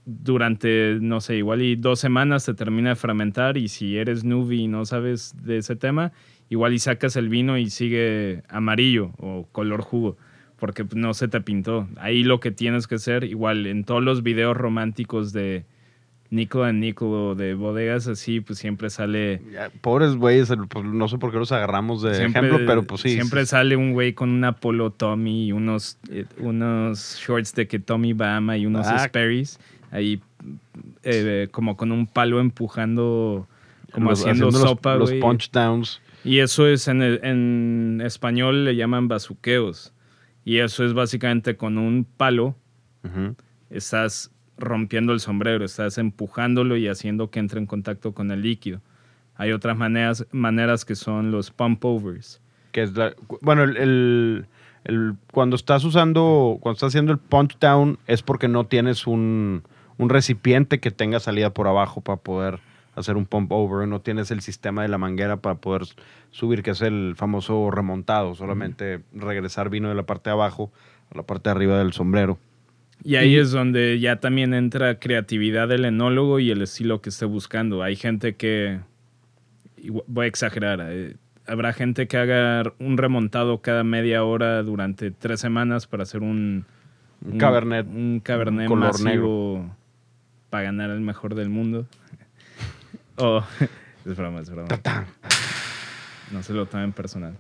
durante, no sé, igual y dos semanas te termina de fermentar y si eres newbie y no sabes de ese tema, igual y sacas el vino y sigue amarillo o color jugo porque no se te pintó. Ahí lo que tienes que hacer, igual en todos los videos románticos de Nico and Nico o de bodegas así, pues siempre sale... Pobres güeyes, pues, no sé por qué los agarramos de Siempre, ejemplo, pero pues sí. siempre sí. sale un güey con una polo Tommy y unos, eh, unos shorts de que Tommy Bama y unos Ah. Sperry's ahí eh, como con un palo empujando, como Los- haciendo, los- sopa, Los punch downs. Y eso es en, el- en español le llaman bazuqueos. Y eso es básicamente con un palo estás rompiendo el sombrero, estás empujándolo y haciendo que entre en contacto con el líquido. Hay otras maneras, maneras que son los pump overs. Que es la- bueno, el, el- el- cuando estás usando, cuando estás haciendo el punch down es porque no tienes un, un recipiente que tenga salida por abajo para poder hacer un pump over, no tienes el sistema de la manguera para poder subir, que es el famoso remontado, solamente regresar vino de la parte de abajo a la parte de arriba del sombrero. Y ahí es donde ya también entra creatividad del enólogo y el estilo que esté buscando. Hay gente que, voy a exagerar, eh, habrá gente que haga un remontado cada media hora durante tres semanas para hacer un, Un cabernet, un cabernet color masivo para ganar el mejor del mundo. O- es broma, es broma. No se lo tomen personal.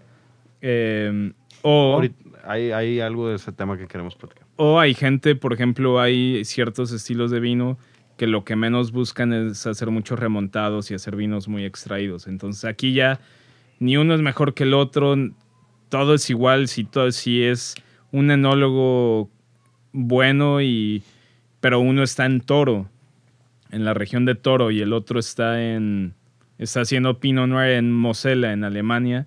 Eh, o hay algo de ese tema que queremos platicar. O hay gente, por ejemplo, hay ciertos estilos de vino que lo que menos buscan es hacer muchos remontados y hacer vinos muy extraídos. Entonces aquí ya ni uno es mejor que el otro, todo es igual, si, todo, si es un enólogo bueno y pero uno está en Toro, en la región de Toro y el otro está en está haciendo Pinot Noir en Mosela en Alemania,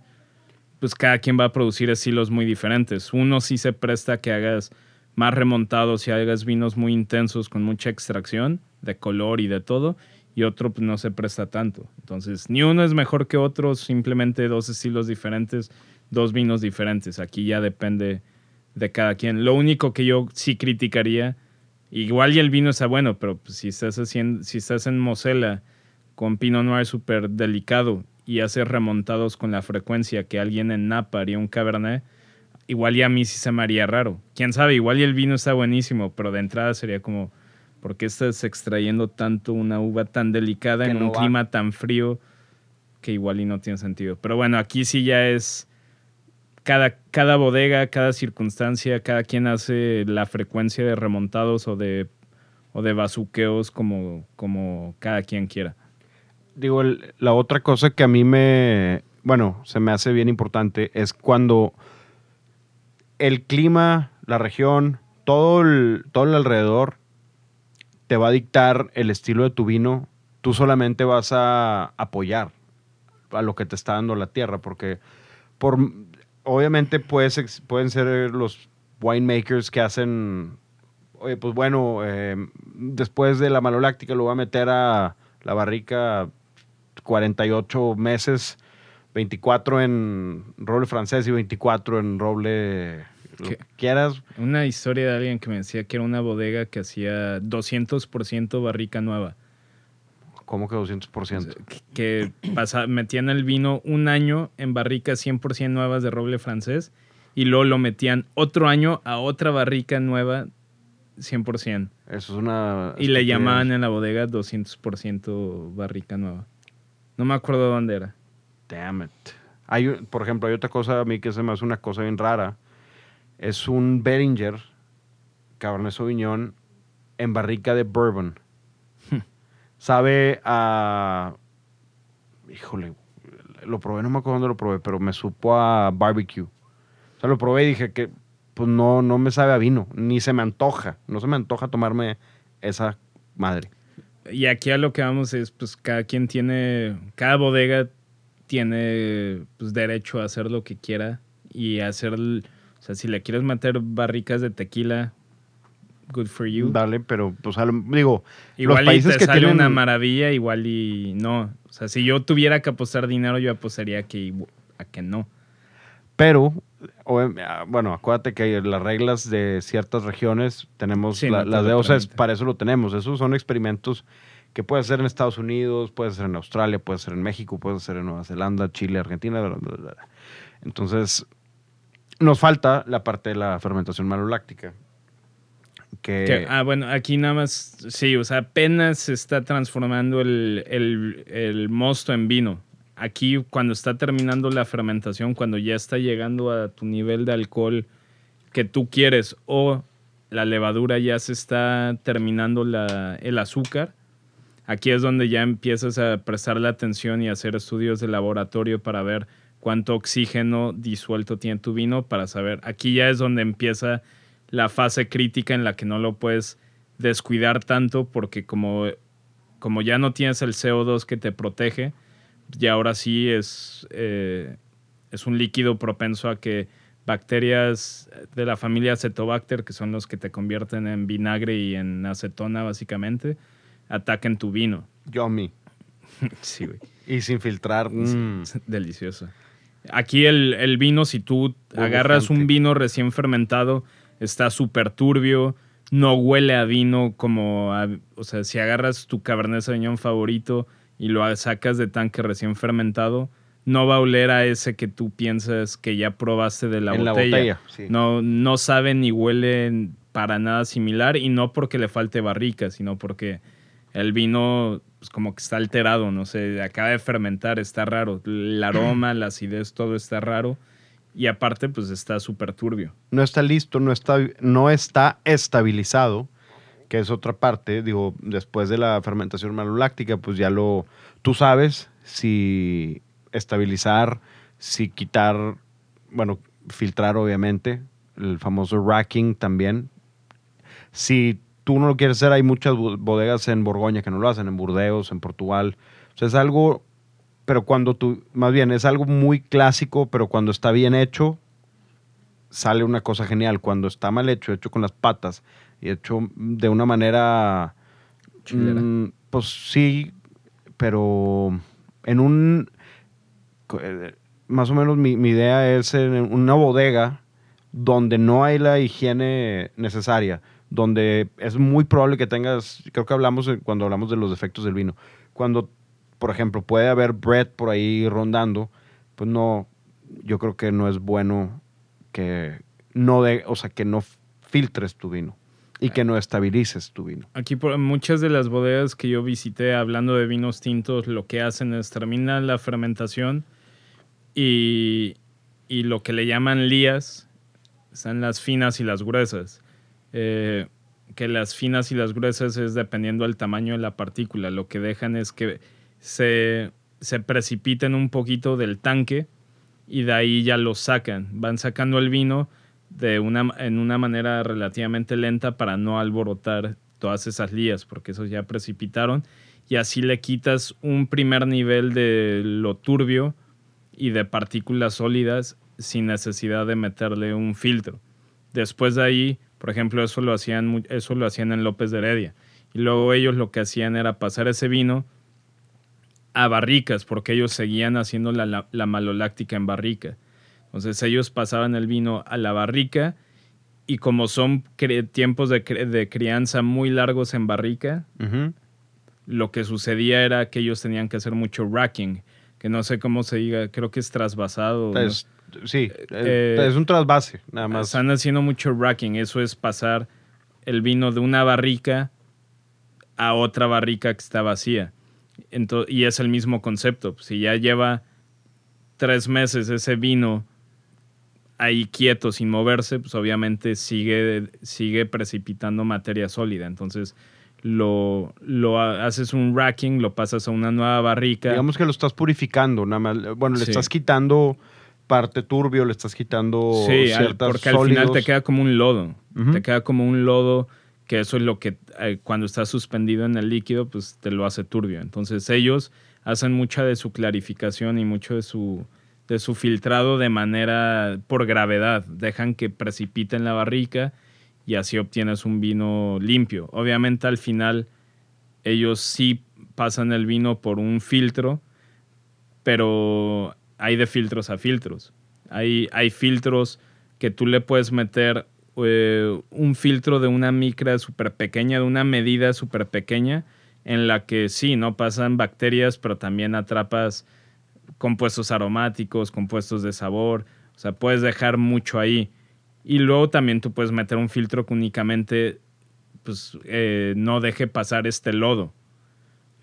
pues cada quien va a producir estilos muy diferentes. Uno sí se presta que hagas más remontados y hagas vinos muy intensos con mucha extracción de color y de todo, y otro pues, no se presta tanto. Entonces, ni uno es mejor que otro, simplemente dos estilos diferentes, dos vinos diferentes. Aquí ya depende de cada quien. Lo único que yo sí criticaría, igual y el vino está bueno, pero pues, si, estás haciendo, si estás en Mosela con Pinot Noir súper delicado y haces remontados con la frecuencia que alguien en Napa haría un Cabernet, igual y a mí sí se me haría raro. Quién sabe, igual y el vino está buenísimo, pero de entrada sería como, ¿por qué estás extrayendo tanto una uva tan delicada Que en no un va. clima tan frío que igual y no tiene sentido? Pero bueno, aquí sí ya es cada, cada bodega, cada circunstancia, cada quien hace la frecuencia de remontados o de, o de bazuqueos como, como cada quien quiera. Digo, la otra cosa que a mí me, bueno, se me hace bien importante es cuando el clima, la región, todo el, todo el alrededor te va a dictar el estilo de tu vino, tú solamente vas a apoyar a lo que te está dando la tierra, porque por, obviamente puedes, pueden ser los winemakers que hacen, oye, pues bueno, eh, después de la maloláctica lo voy a meter a la barrica 48 meses, 24 en roble francés y 24 en roble lo que quieras. Una historia de alguien que me decía que era una bodega que hacía 200% barrica nueva. ¿Cómo que 200%? Que pasa, metían el vino un año en barricas 100% nuevas de roble francés y luego lo metían otro año a otra barrica nueva 100%. Eso es una... Y le llamaban en la bodega 200% barrica nueva. No me acuerdo dónde era. Damn it. Hay, por ejemplo, hay otra cosa a mí que se me hace una cosa bien rara. Es un Beringer Cabernet Sauvignon en barrica de bourbon. Sabe a... Híjole, lo probé, no me acuerdo dónde lo probé, pero me supo a barbecue. O sea, lo probé y dije que pues no, no me sabe a vino, ni se me antoja. No se me antoja tomarme esa madre. Y aquí a lo que vamos es, pues cada quien tiene, cada bodega tiene pues, derecho a hacer lo que quiera y hacer, o sea, si le quieres meter barricas de tequila, good for you. Dale, pero pues a lo- digo, igual los países y te que sale tienen... una maravilla, igual y no. O sea, si yo tuviera que apostar dinero, yo apostaría que, a que no. Pero, ah, bueno, acuérdate que las reglas de ciertas regiones tenemos, Sí, la- no las de para eso lo tenemos. Esos son experimentos que puede ser en Estados Unidos, puede ser en Australia, puede ser en México, puede ser en Nueva Zelanda, Chile, Argentina. bla, bla, bla. Entonces, nos falta la parte de la fermentación maloláctica. Ah, bueno, aquí nada más, sí, o sea, apenas se está transformando el, el- mosto en vino. Aquí, cuando está terminando la fermentación, cuando ya está llegando a tu nivel de alcohol que tú quieres o la levadura ya se está terminando la- el azúcar, aquí es donde ya empiezas a prestarle atención y hacer estudios de laboratorio para ver cuánto oxígeno disuelto tiene tu vino, para saber, aquí ya es donde empieza la fase crítica en la que no lo puedes descuidar tanto porque como, como ya no tienes el CO2 que te protege, y ahora sí es, eh, es un líquido propenso a que bacterias de la familia Acetobacter, que son los que te convierten en vinagre y en acetona básicamente, ataquen tu vino. yummy. Sí, güey. Y sin filtrar. mm, Delicioso. Aquí el, el vino, si tú agarras un vino recién fermentado, está súper turbio, no huele a vino como... a- o sea, si agarras tu Cabernet Sauvignon favorito y lo sacas de tanque recién fermentado, no va a oler a ese que tú piensas que ya probaste de la en botella. la botella. sí. No, no sabe ni huele para nada similar y no porque le falte barrica, sino porque el vino pues, como que está alterado, no sé, acaba de fermentar, está raro. El aroma, la acidez, todo está raro Y aparte, pues está súper turbio. no está listo, no está, no está estabilizado, que es otra parte, digo, después de la fermentación maloláctica, pues ya lo, tú sabes si estabilizar, si quitar, bueno, filtrar obviamente, el famoso racking también. Si tú no lo quieres hacer, hay muchas bo- bodegas en Borgoña que no lo hacen, en Burdeos, en Portugal. O es algo, pero cuando tú, más bien, es algo muy clásico, pero cuando está bien hecho, sale una cosa genial. Cuando está mal hecho, hecho con las patas y hecho de una manera, Chilera. mm, pues sí, pero en un, eh, más o menos mi, mi idea es en una bodega donde no hay la higiene necesaria, donde es muy probable que tengas, creo que hablamos cuando hablamos de los defectos del vino, cuando, por ejemplo, puede haber bread por ahí rondando, pues no, yo creo que no es bueno que no de, o sea, que no filtres tu vino y que no estabilices tu vino. Aquí por muchas de las bodegas que yo visité hablando de vinos tintos, lo que hacen es terminan la fermentación y, y lo que le llaman lías, están las finas y las gruesas. Eh, que las finas y las gruesas es dependiendo del tamaño de la partícula. Lo que dejan es que se, se precipiten un poquito del tanque y de ahí ya lo sacan. Van sacando el vino de una, en una manera relativamente lenta para no alborotar todas esas lías, porque esos ya precipitaron. Y así le quitas un primer nivel de lo turbio y de partículas sólidas sin necesidad de meterle un filtro. Después de ahí, por ejemplo, eso lo hacían, eso lo hacían en López de Heredia. Y luego ellos lo que hacían era pasar ese vino a barricas, porque ellos seguían haciendo la, la, la maloláctica en barrica. Entonces ellos pasaban el vino a la barrica y como son tiempos de, de crianza muy largos en barrica, lo que sucedía era que ellos tenían que hacer mucho racking, que no sé cómo se diga, creo que es trasvasado. ¿no? Es- sí, Eh, es, es un trasvase, nada más. Están haciendo mucho racking, eso es pasar el vino de una barrica a otra barrica que está vacía. Y es el mismo concepto. Si ya lleva tres meses ese vino ahí quieto, sin moverse, pues obviamente sigue, sigue precipitando materia sólida. Entonces lo, lo ha- haces un racking, lo pasas a una nueva barrica. Digamos que lo estás purificando, nada más. Bueno, le Sí. estás quitando parte turbio, le estás quitando Sí, al- ciertas porque al final te sólidos. queda como un lodo. Te queda como un lodo que eso es lo que eh, cuando está suspendido en el líquido, pues te lo hace turbio. Entonces ellos hacen mucha de su clarificación y mucho de su, de su filtrado de manera por gravedad. Dejan que precipite en la barrica y así obtienes un vino limpio. Obviamente al final ellos sí pasan el vino por un filtro, pero hay de filtros a filtros. Hay, hay filtros que tú le puedes meter eh, un filtro de una micra súper pequeña, de una medida súper pequeña, en la que sí, no pasan bacterias, pero también atrapas compuestos aromáticos, compuestos de sabor. O sea, puedes dejar mucho ahí. Y luego también tú puedes meter un filtro que únicamente pues, eh, no deje pasar este lodo.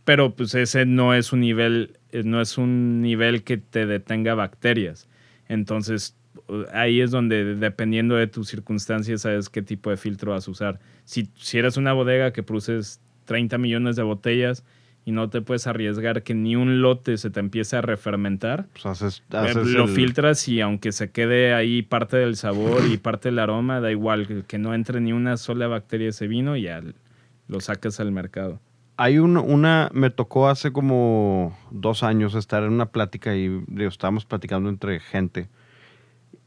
Pero pues ese no es un nivel, eh, no es un nivel que te detenga bacterias. Entonces, ahí es donde, dependiendo de tus circunstancias, sabes qué tipo de filtro vas a usar. Si, si eres una bodega que produces 30 millones de botellas y no te puedes arriesgar que ni un lote se te empiece a refermentar, Pues haces, haces lo el- filtras y aunque se quede ahí parte del sabor y parte del aroma, da igual, que, que no entre ni una sola bacteria ese vino y ya lo sacas al mercado. Hay un- una, me tocó hace como dos años estar en una plática y digo, estábamos platicando entre gente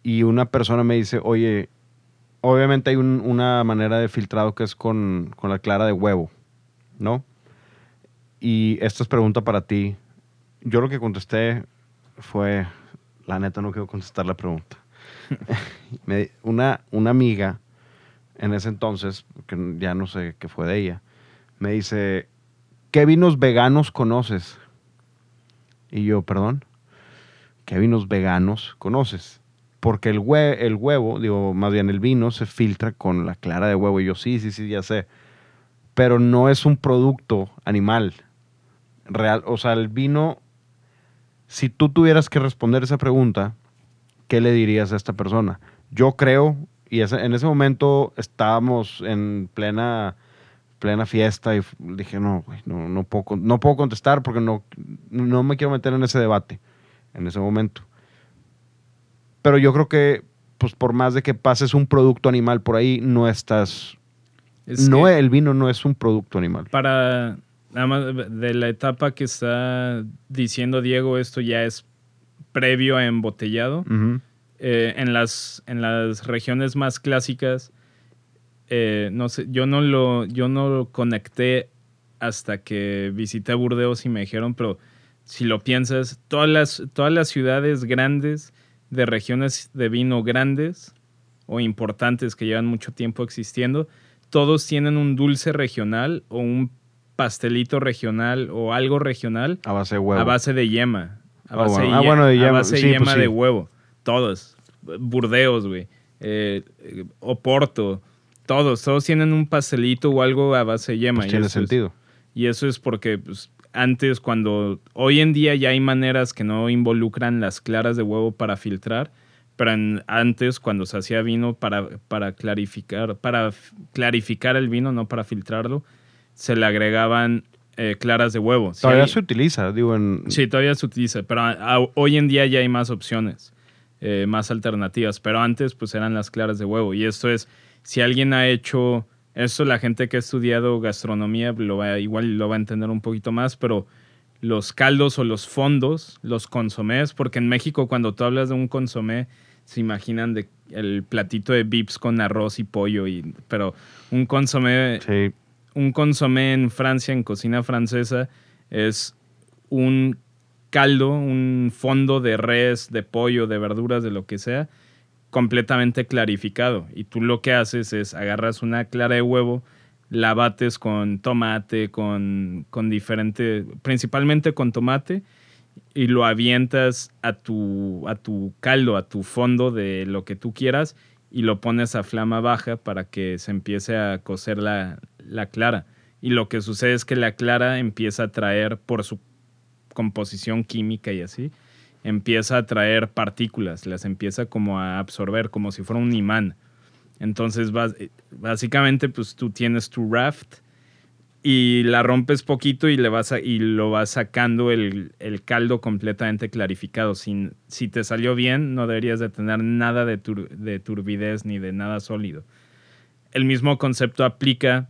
y una persona me dice, oye, obviamente hay un- una manera de filtrado que es con, con la clara de huevo, ¿no? Y esta es pregunta para ti. Yo lo que contesté fue, la neta no quiero contestar la pregunta. Me- una, una amiga en ese entonces, que ya no sé qué fue de ella, me dice, ¿qué vinos veganos conoces? Y yo, perdón, ¿qué vinos veganos conoces? Porque el, hue- el huevo, digo, más bien el vino se filtra con la clara de huevo. Y yo, sí, sí, sí, ya sé. Pero no es un producto animal real. O sea, el vino, si tú tuvieras que responder esa pregunta, ¿qué le dirías a esta persona? Yo creo, y en ese momento estábamos en plena, plena fiesta y dije, no, no, no, puedo, no puedo contestar porque no, no me quiero meter en ese debate en ese momento. Pero yo creo que, pues por más de que pases un producto animal por ahí, no estás... Es no, el vino no es un producto animal. para nada más de la etapa que está diciendo Diego, esto ya es previo a embotellado. Eh, en, las, en las regiones más clásicas, eh, no sé, yo no lo, yo no lo conecté hasta que visité Burdeos y me dijeron, pero si lo piensas, todas las, todas las ciudades grandes de regiones de vino grandes o importantes que llevan mucho tiempo existiendo, todos tienen un dulce regional o un pastelito regional o algo regional A base de huevo. a base de yema. A Ah, base, bueno. de, Ah, bueno, de a yema. base de pues yema sí. de huevo. Todos. Burdeos, güey. Eh, eh, Oporto. Todos. Todos tienen un pastelito o algo a base de yema. Pues y tiene eso es- sentido. y eso es porque pues, antes, cuando. Hoy en día ya hay maneras que no involucran las claras de huevo para filtrar. Pero en- antes, cuando se hacía vino para, para clarificar, para clarificar el vino, no para filtrarlo, se le agregaban eh, claras de huevo. Todavía se utiliza, digo, en... Sí, todavía se utiliza, pero a- a- hoy en día ya hay más opciones, eh, más alternativas, pero antes pues eran las claras de huevo. Y esto es, si alguien ha hecho, esto la gente que ha estudiado gastronomía lo va, igual lo va a entender un poquito más, pero los caldos o los fondos, los consomés, porque en México cuando tú hablas de un consomé, se imaginan de el platito de bips con arroz y pollo, y, pero un consomé Sí, un consomé en Francia, en cocina francesa, es un caldo, un fondo de res, de pollo, de verduras, de lo que sea, completamente clarificado. Y tú lo que haces es agarras una clara de huevo, la bates con tomate, con, con diferente, principalmente con tomate, y lo avientas a tu, a tu caldo, a tu fondo de lo que tú quieras, y lo pones a flama baja para que se empiece a cocer la, la clara. Y lo que sucede es que la clara empieza a traer, por su composición química y así, empieza a traer partículas, las empieza como a absorber, como si fuera un imán. Entonces, bas- básicamente, pues tú tienes tu raft y la rompes poquito y, le vas y lo vas sacando el, caldo completamente clarificado. Sin, si te salió bien, no deberías de tener nada de, de turbidez ni de nada sólido. El mismo concepto aplica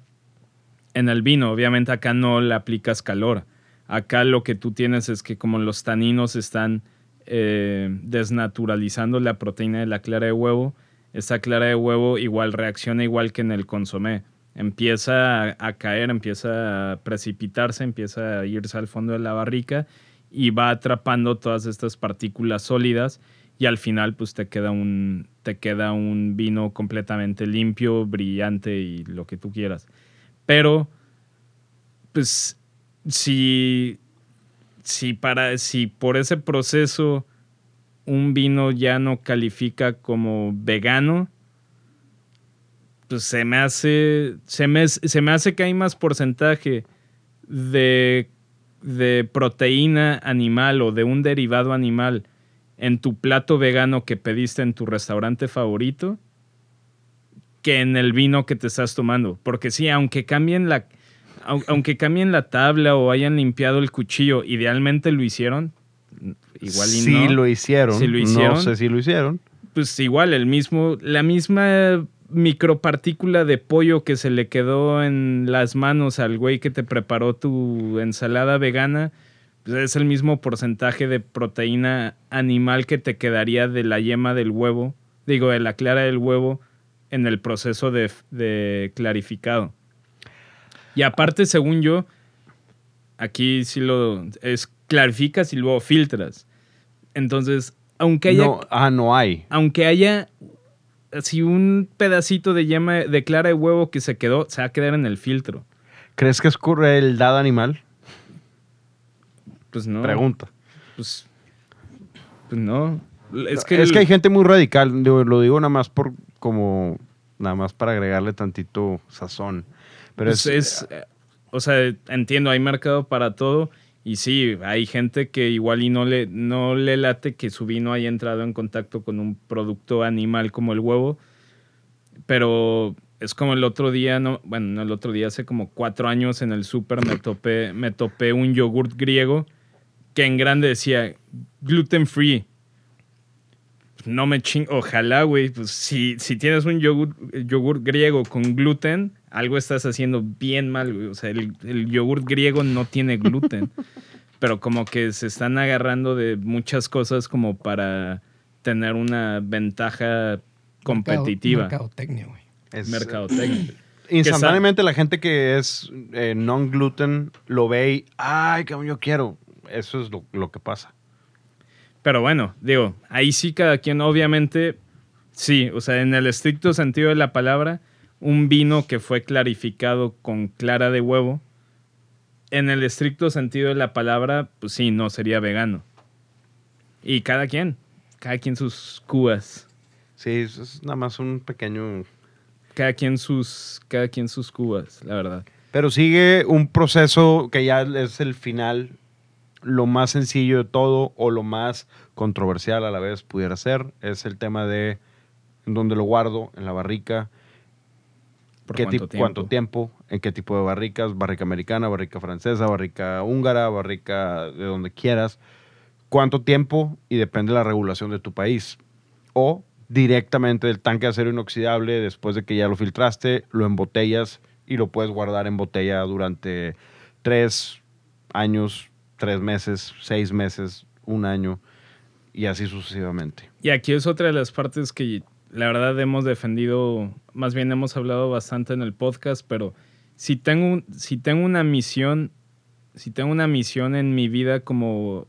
en el vino. Obviamente acá no le aplicas calor. Acá lo que tú tienes es que como los taninos están eh, desnaturalizando la proteína de la clara de huevo, esa clara de huevo igual reacciona igual que en el consomé. Empieza a, a caer, empieza a precipitarse, empieza a irse al fondo de la barrica y va atrapando todas estas partículas sólidas y al final pues te queda un, te queda un vino completamente limpio, brillante y lo que tú quieras. Pero, pues, si, si, para, si por ese proceso un vino ya no califica como vegano, pues se me hace, se me, se me hace que hay más porcentaje de, de proteína animal o de un derivado animal en tu plato vegano que pediste en tu restaurante favorito que en el vino que te estás tomando. Porque sí, aunque cambien la, aunque cambien la tabla o hayan limpiado el cuchillo, idealmente lo hicieron. Igual y sí no. lo hicieron. Sí lo hicieron. No sé si lo hicieron. Pues igual, el mismo, la misma micropartícula de pollo que se le quedó en las manos al güey que te preparó tu ensalada vegana, pues es el mismo porcentaje de proteína animal que te quedaría de la yema del huevo, digo, de la clara del huevo en el proceso de, de clarificado. Y aparte, según yo, aquí sí lo es clarificas y luego filtras. Entonces, aunque haya No, ah, no hay. aunque haya así un pedacito de yema de clara de huevo que se quedó, se va a quedar en el filtro. ¿Crees que es crueldad animal? Pues no. Pregunta. Pues, pues no. Es que, Es que hay gente muy radical. lo digo nada más por como nada más para agregarle tantito sazón. Pero pues es, es, o sea, entiendo, hay mercado para todo Y sí, hay gente que igual y no le, no le late que su vino haya entrado en contacto con un producto animal como el huevo. Pero es como el otro día, no, bueno, no el otro día, hace como cuatro años en el súper me topé, me topé un yogurt griego que en grande decía gluten free. No me ching, ojalá, güey. Pues si, si tienes un yogurt, yogurt griego con gluten, algo estás haciendo bien mal, güey. O sea, el, el yogurt griego no tiene gluten. pero como que se están agarrando de muchas cosas como para tener una ventaja competitiva. Mercadotecnia, güey. Es- Mercadotecnia. Instantáneamente la gente que es eh, non-gluten lo ve y, ay, cabrón, yo quiero. Eso es lo, lo que pasa. Pero bueno, digo, ahí sí cada quien, obviamente, sí, o sea, en el estricto sentido de la palabra, un vino que fue clarificado con clara de huevo, en el estricto sentido de la palabra, pues sí, no sería vegano. Y cada quien, cada quien sus cubas, Sí, es nada más un pequeño... cada quien sus, cada quien sus cubas, la verdad. Pero sigue un proceso que ya es el final, lo más sencillo de todo o lo más controversial a la vez pudiera ser, es el tema de en dónde lo guardo, en la barrica, ¿Por qué cuánto tiempo? cuánto tiempo, en qué tipo de barricas, barrica americana, barrica francesa, barrica húngara, barrica de donde quieras, cuánto tiempo y depende de la regulación de tu país. O directamente del tanque de acero inoxidable, después de que ya lo filtraste, lo embotellas y lo puedes guardar en botella durante tres años, tres meses, seis meses, un año y así sucesivamente. Y aquí es otra de las partes que la verdad hemos defendido, más bien hemos hablado bastante en el podcast, pero si tengo, si tengo una misión, si tengo una misión en mi vida como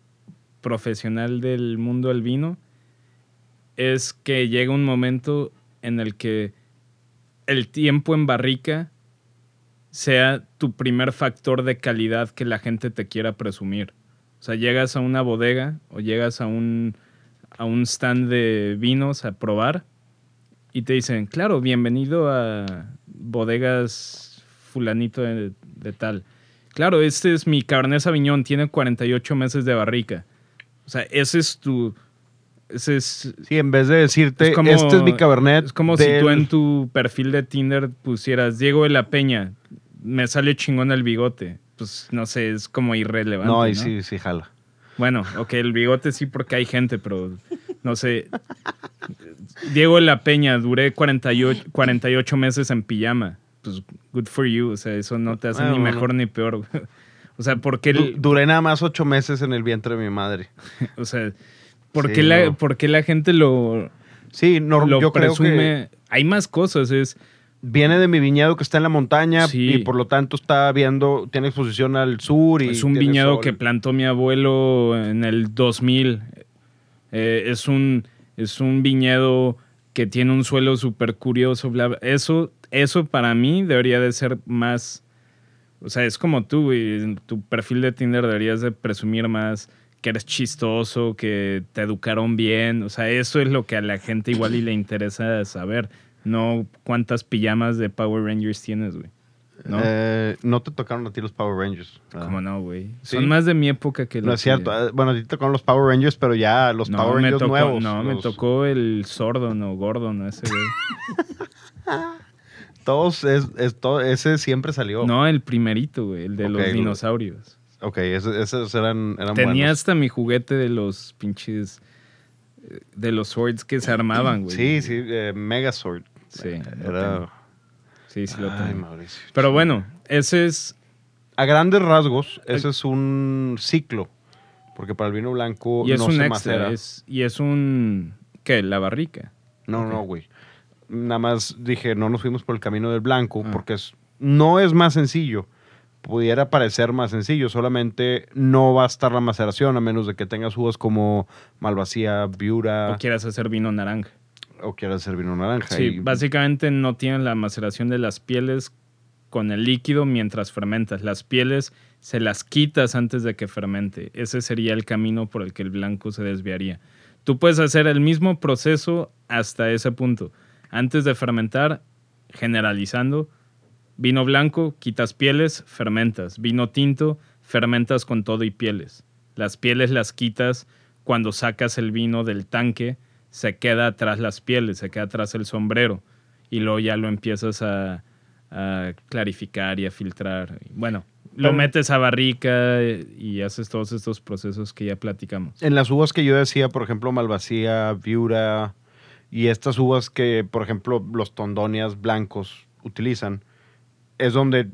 profesional del mundo del vino, es que llega un momento en el que el tiempo en barrica sea tu primer factor de calidad que la gente te quiera presumir. O sea, llegas a una bodega o llegas a un, a un stand de vinos a probar y te dicen, claro, bienvenido a bodegas fulanito de, de tal. Claro, este es mi Cabernet Sauvignon, tiene 48 meses de barrica. O sea, ese es tu... Ese es, Sí, en vez de decirte, Es como- este es mi cabernet. es como si tú en tu perfil de Tinder pusieras Diego de la Peña, me sale chingón el bigote. Pues no sé, es como irrelevante. No, ¿no? y sí, sí, jala. Bueno, ok, el bigote sí porque hay gente, pero no sé. Diego la Peña, duré 48, 48 meses en pijama. Pues good for you, o sea, eso no te hace Bueno, ni bueno. mejor ni peor. O sea, ¿por qué, Du- Duré nada más ocho meses en el vientre de mi madre. o sea, ¿por Sí, qué la, no. por qué la gente lo, Sí, no, lo yo creo que presume? Hay más cosas, es... viene de mi viñedo que está en la montaña Sí. y por lo tanto está viendo, tiene exposición al sur. y Es un viñedo sol. que plantó mi abuelo en el 2000. Eh, es, un, es un viñedo que tiene un suelo súper curioso. bla, bla. Eso, eso para mí debería de ser más... O sea, es como tú. En tu perfil de Tinder deberías de presumir más que eres chistoso, que te educaron bien. O sea, eso es lo que a la gente igual y le interesa saber. No cuántas pijamas de Power Rangers tienes, güey. ¿No? Eh, no te tocaron a ti los Power Rangers. ¿verdad? ¿Cómo no, güey? Sí. Son más de mi época que No la es cierto. eh, Bueno, a ti te tocaron los Power Rangers, pero ya los No, Power me Rangers tocó, nuevos. no, me los- tocó el sordo, no, gordo, no, ese güey. Todos, es, es todo- ese siempre salió. No, el primerito, güey, el de los lo- dinosaurios. Ok, esos eran, eran Tenía buenos. hasta mi juguete de los pinches. eh, De los swords que se armaban, güey. Sí, sí, eh, Megazord. Sí, Era... Sí, sí lo Ay, tengo. Mauricio. Pero bueno, ese es. A grandes rasgos, ese es un ciclo. Porque para el vino blanco Y es no un se extra. macera. es- y es un. ¿Qué? La barrica. No, no, güey. Nada más dije, no nos fuimos por el camino del blanco Ah. porque es, no es más sencillo. Pudiera parecer más sencillo, solamente no va a estar la maceración a menos de que tengas uvas como Malvasía, Viura O quieras hacer vino naranja. O quieras hacer vino naranja. Sí, y- básicamente no tienen la maceración de las pieles con el líquido mientras fermentas. Las pieles se las quitas antes de que fermente. Ese sería el camino por el que el blanco se desviaría. Tú puedes hacer el mismo proceso hasta ese punto. Antes de fermentar, generalizando, vino blanco, quitas pieles, fermentas. Vino tinto, fermentas con todo y pieles. Las pieles las quitas cuando sacas el vino del tanque, se queda atrás las pieles, se queda atrás el sombrero y luego ya lo empiezas a, a clarificar y a filtrar. Bueno, lo metes a barrica y haces todos estos procesos que ya platicamos. En las uvas que yo decía, por ejemplo, Malvasía, Viura y estas uvas que, por ejemplo, los tondonias blancos utilizan, es donde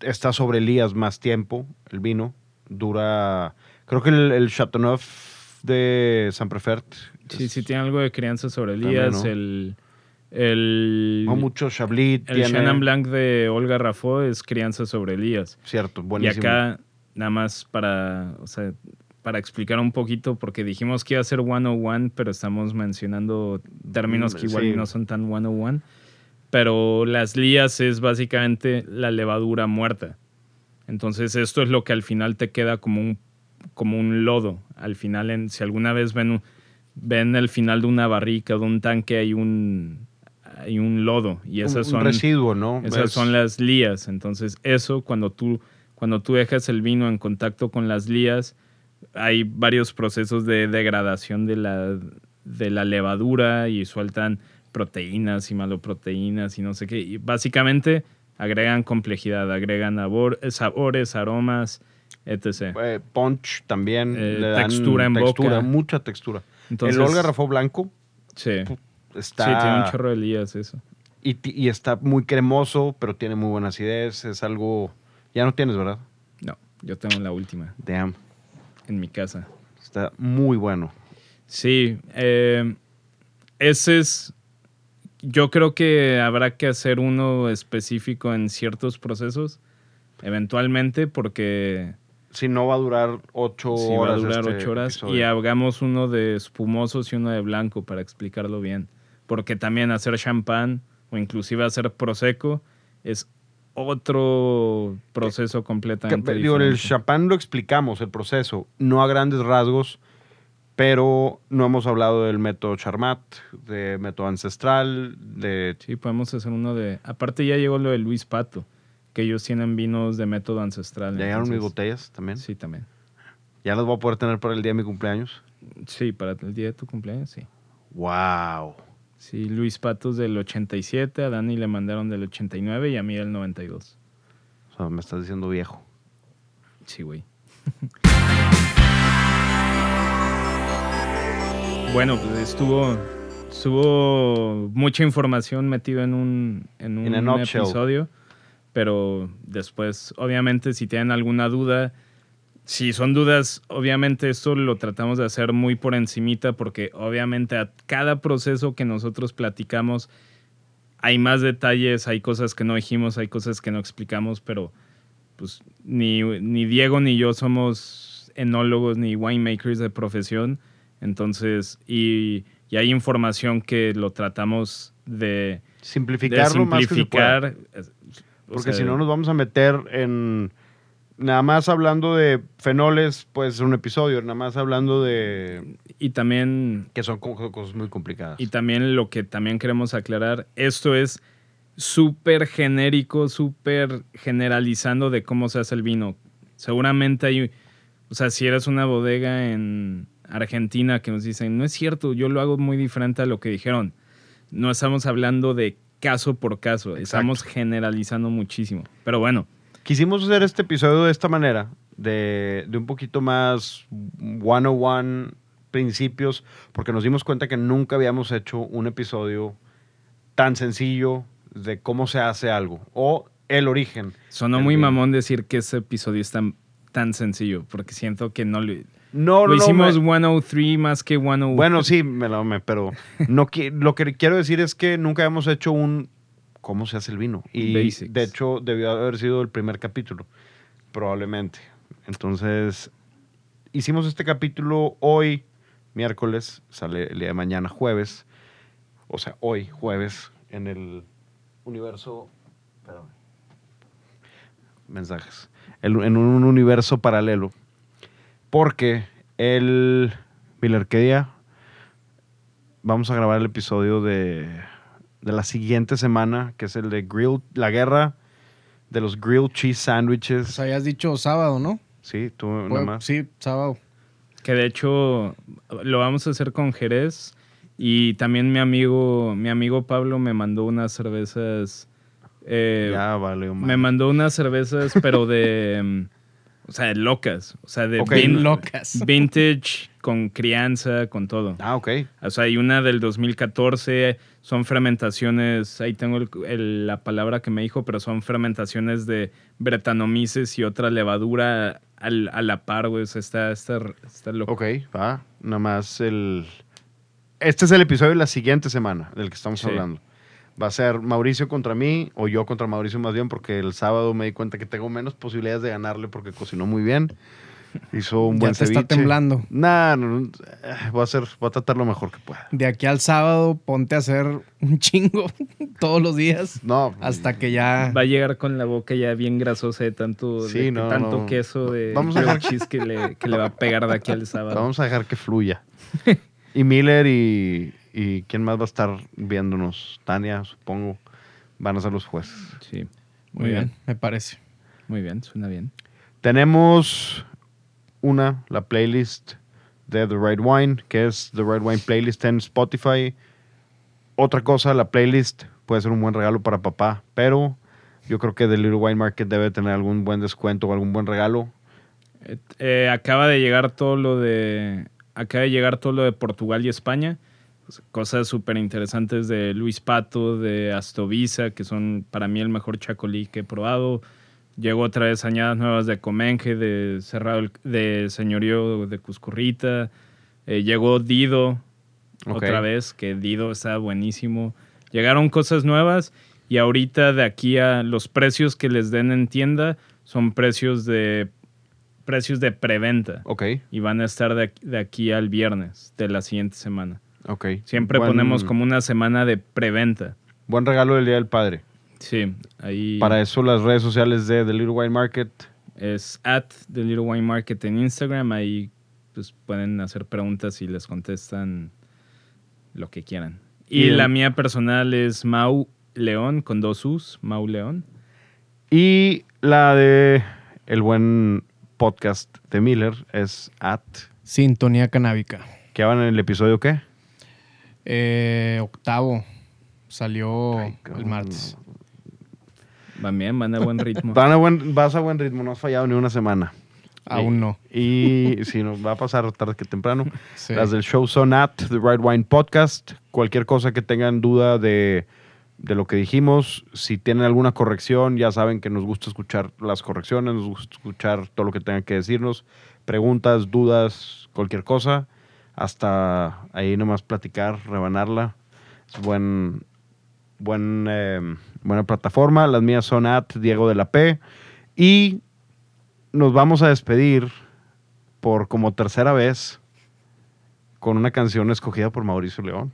está sobre Elías más tiempo el vino. Dura, creo que el, el Chateauneuf de San Prefert. Sí, sí tiene algo de crianza sobre Elías, ¿no? el... El, No mucho Chablis el tiene. Chenin Blanc de Olga Raffo es crianza sobre Elías. Cierto, Y buenísimo. acá, nada más para, o sea, para explicar un poquito, porque dijimos que iba a ser 101, pero estamos mencionando términos que Mm, igual sí. no son tan 101. Pero las lías es básicamente la levadura muerta. Entonces, esto es lo que al final te queda como un, como un lodo. Al final, en, si alguna vez ven, ven el final de una barrica o de un tanque, hay un, hay un lodo. Y esas un son. residuo, ¿no? Esas Es- son las lías. Entonces, eso cuando tú, cuando tú dejas el vino en contacto con las lías, hay varios procesos de degradación de la, de la levadura y sueltan proteínas y maloproteínas y no sé qué. Y básicamente agregan complejidad, agregan abor- sabores, aromas, etc. eh, punch también. Eh, le dan textura en textura, boca. mucha textura. Entonces, el Olga Rafó blanco Sí, está... sí, tiene un chorro de lías eso. y, y está muy cremoso, pero tiene muy buena acidez. Es algo... Ya no tienes, ¿verdad? No, yo tengo la última Damn. en mi casa. Está muy bueno. Sí, eh, ese es. Yo creo que habrá que hacer uno específico en ciertos procesos, eventualmente, porque Si no va a durar ocho sí horas. va a durar este ocho horas. episodio. Y hagamos uno de espumosos y uno de blanco para explicarlo bien. Porque también hacer champán o inclusive hacer prosecco es otro proceso completamente digo, el champán lo explicamos, el proceso, no a grandes rasgos, pero no hemos hablado del método Charmat, de método ancestral, de... Sí, podemos hacer uno de... Aparte ya llegó lo de Luis Pato, que ellos tienen vinos de método ancestral. ¿Ya llegaron mis botellas también? Sí, también. ¿Ya las voy a poder tener para el día de mi cumpleaños? Sí, para el día de tu cumpleaños, sí. ¡Wow! Sí, Luis Patos del 87, a Dani le mandaron del 89 y a mí del 92. O sea, me estás diciendo viejo. Sí, güey. bueno, pues estuvo, estuvo mucha información metido en un, en un nutshell. Pero después, obviamente, si tienen alguna duda, si son dudas, obviamente esto lo tratamos de hacer muy por encimita porque obviamente a cada proceso que nosotros platicamos hay más detalles, hay cosas que no dijimos, hay cosas que no explicamos, pero pues ni, ni Diego ni yo somos enólogos ni winemakers de profesión, entonces, y, y hay información que lo tratamos de, de Simplificar más que o Porque sea, si no nos vamos a meter en... Nada más hablando de fenoles, puede ser un episodio. Nada más hablando de... Y también Que son co- cosas muy complicadas. Y también lo que también queremos aclarar, esto es súper genérico, súper generalizando de cómo se hace el vino. Seguramente hay, o sea, si eres una bodega en Argentina que nos dicen, no es cierto, yo lo hago muy diferente a lo que dijeron. No estamos hablando de caso por caso, estamos generalizando muchísimo. Pero bueno, Quisimos hacer este episodio de esta manera, de, de un poquito más 101 principios, porque nos dimos cuenta que nunca habíamos hecho un episodio tan sencillo de cómo se hace algo o el origen. sonó muy mamón decir que ese episodio es tan, tan sencillo, porque siento que no lo, No, lo no, hicimos me- 103 más que 101. Bueno, sí, me lo me, pero no qui- lo que quiero decir es que nunca hemos hecho un cómo se hace el vino. Y Basics. de hecho debió haber sido el primer capítulo, probablemente. Entonces, hicimos este capítulo hoy, miércoles, sale el día de mañana, jueves. O sea, hoy, jueves, en el universo. Espérame. Mensajes. El- en un universo paralelo. Porque el. Miller, ¿qué día? Vamos a grabar el episodio de, de la siguiente semana, que es el de Grill, la guerra de los grilled cheese Pues sandwiches. habías dicho sábado, ¿no? Sí, tú Pues, nada más. sí, sábado. Que de hecho lo vamos a hacer con Jerez. Y también mi amigo, mi amigo Pablo me mandó unas cervezas. eh, ya vale, me mandó unas cervezas, pero de. O sea, de locas. O sea, de Ok. vin- Locas. vintage, con crianza, con todo. Ah, ok. O sea, hay una del 2014, son fermentaciones, ahí tengo el- el- la palabra que me dijo, pero son fermentaciones de bretanomices y otra levadura al- a la par, güey. O sea, está, está, está loco. Ok, va. Nada más el. Este es el episodio de la siguiente semana del que estamos Sí. hablando. Va a ser Mauricio contra mí, o yo contra Mauricio más bien, porque el sábado me di cuenta que tengo menos posibilidades de ganarle porque cocinó muy bien. Hizo un Ya buen te está temblando. Nah, no, no, eh, voy a hacer, voy a tratar lo mejor que pueda. De aquí al sábado, ponte a hacer un chingo todos los días. No, Hasta que ya. Va a llegar con la boca ya bien grasosa de tanto, Sí, de no, tanto no. queso de Vamos a dejar- cheese que le, que le va a pegar de aquí al sábado. vamos a dejar que fluya. y Miller y, y quién más va a estar viéndonos, Tania, supongo, van a ser los jueces. Sí, Muy bien, me parece. Muy bien, suena bien. Tenemos una, la playlist de The Right Wine, que es The Right Wine Playlist en Spotify. Otra cosa, la playlist puede ser un buen regalo para papá, pero yo creo que The Little Wine Market debe tener algún buen descuento o algún buen regalo. Eh, eh, acaba de llegar todo lo de. Acaba de llegar todo lo de Portugal y España. Cosas súper interesantes de Luis Pato, de Astovisa, que son para mí el mejor chacolí que he probado. Llegó otra vez añadas nuevas de Comenge, de Cerrado, de Señorío de Cuscurrita. Eh, llegó Dido otra vez, que Dido está buenísimo. Llegaron cosas nuevas y ahorita de aquí a los precios que les den en tienda son precios de precios de preventa Ok, y van a estar de aquí al viernes de la siguiente semana. Ok. Siempre Buen- ponemos como una semana de preventa. Buen regalo del Día del Padre. Sí, ahí Para eso las redes sociales de The Little Wine Market. es at The Little Wine Market en Instagram. Ahí pues pueden hacer preguntas y les contestan lo que quieran. Y Bien. la mía personal es Mau León con dos U's, Mau León. Y la de el buen podcast de Miller es at. Sintonía canábica. ¿Qué van en el episodio qué? Eh, octavo. Salió Ay, el martes. Van bien, van a buen ritmo. Van a buen, vas a buen ritmo, no has fallado ni una semana. Aún no. Y si nos va a pasar tarde que temprano. Sí. Las del show son at The Right Wine Podcast. Cualquier cosa que tengan duda de, de lo que dijimos, si tienen alguna corrección, ya saben que nos gusta escuchar las correcciones, nos gusta escuchar todo lo que tengan que decirnos. Preguntas, dudas, cualquier cosa. Hasta ahí nomás platicar, rebanarla. Es buen, buen, eh, buena plataforma. Las mías son at Diego de la P. Y nos vamos a despedir por como tercera vez con una canción escogida por Mauricio León.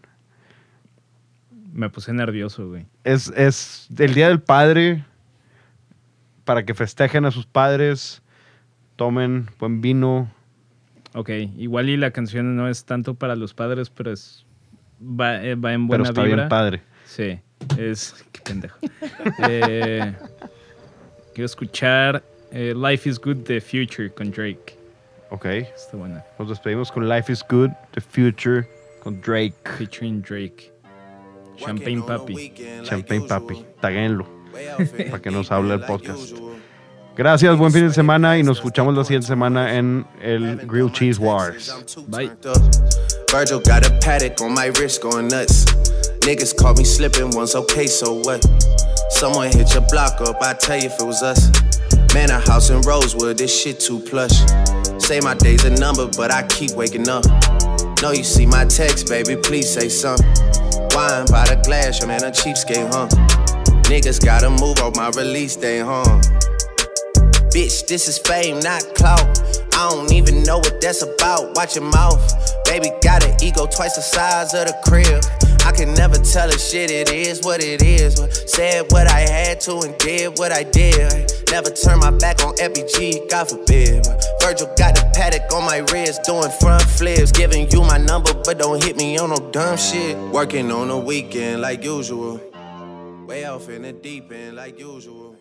Me puse nervioso, güey. Es, es el Día del Padre para que festejen a sus padres, tomen buen vino. Ok, igual y la canción no es tanto para los padres, pero es va, eh, va en Pero buena está vibra. bien padre. Sí, es... Qué pendejo. Eh, quiero escuchar eh, Life is Good, The Future con Drake. Ok. Está buena. Nos despedimos con Life is Good, The Future, con Drake. Featuring Drake. Champagne Papi. Champagne Papi. Taguenlo. para que nos hable el podcast. Gracias, buen fin de semana y nos escuchamos la siguiente semana en el Grilled Cheese Wars. Bye. Virgil got a paddock on my wrist going nuts. Niggas caught me slipping once, okay, so what? Someone hit your block up, I tell you if it was us. Man, a house in Rosewood, this shit too plush. Say my day's a number, but I keep waking up. No, you see my text, baby, please say something. Wine by the glass, your man a cheapskate, huh? Niggas gotta move on my release day, huh? Bitch, this is fame, not clout. I don't even know what that's about. Watch your mouth. Baby got an ego twice the size of the crib. I can never tell a shit, it is what it is. Said what I had to and did what I did. Never turn my back on FBG, God forbid. Virgil got the paddock on my wrist, doing front flips. Giving you my number, but don't hit me on no dumb shit. Working on the weekend like usual. Way off in the deep end like usual.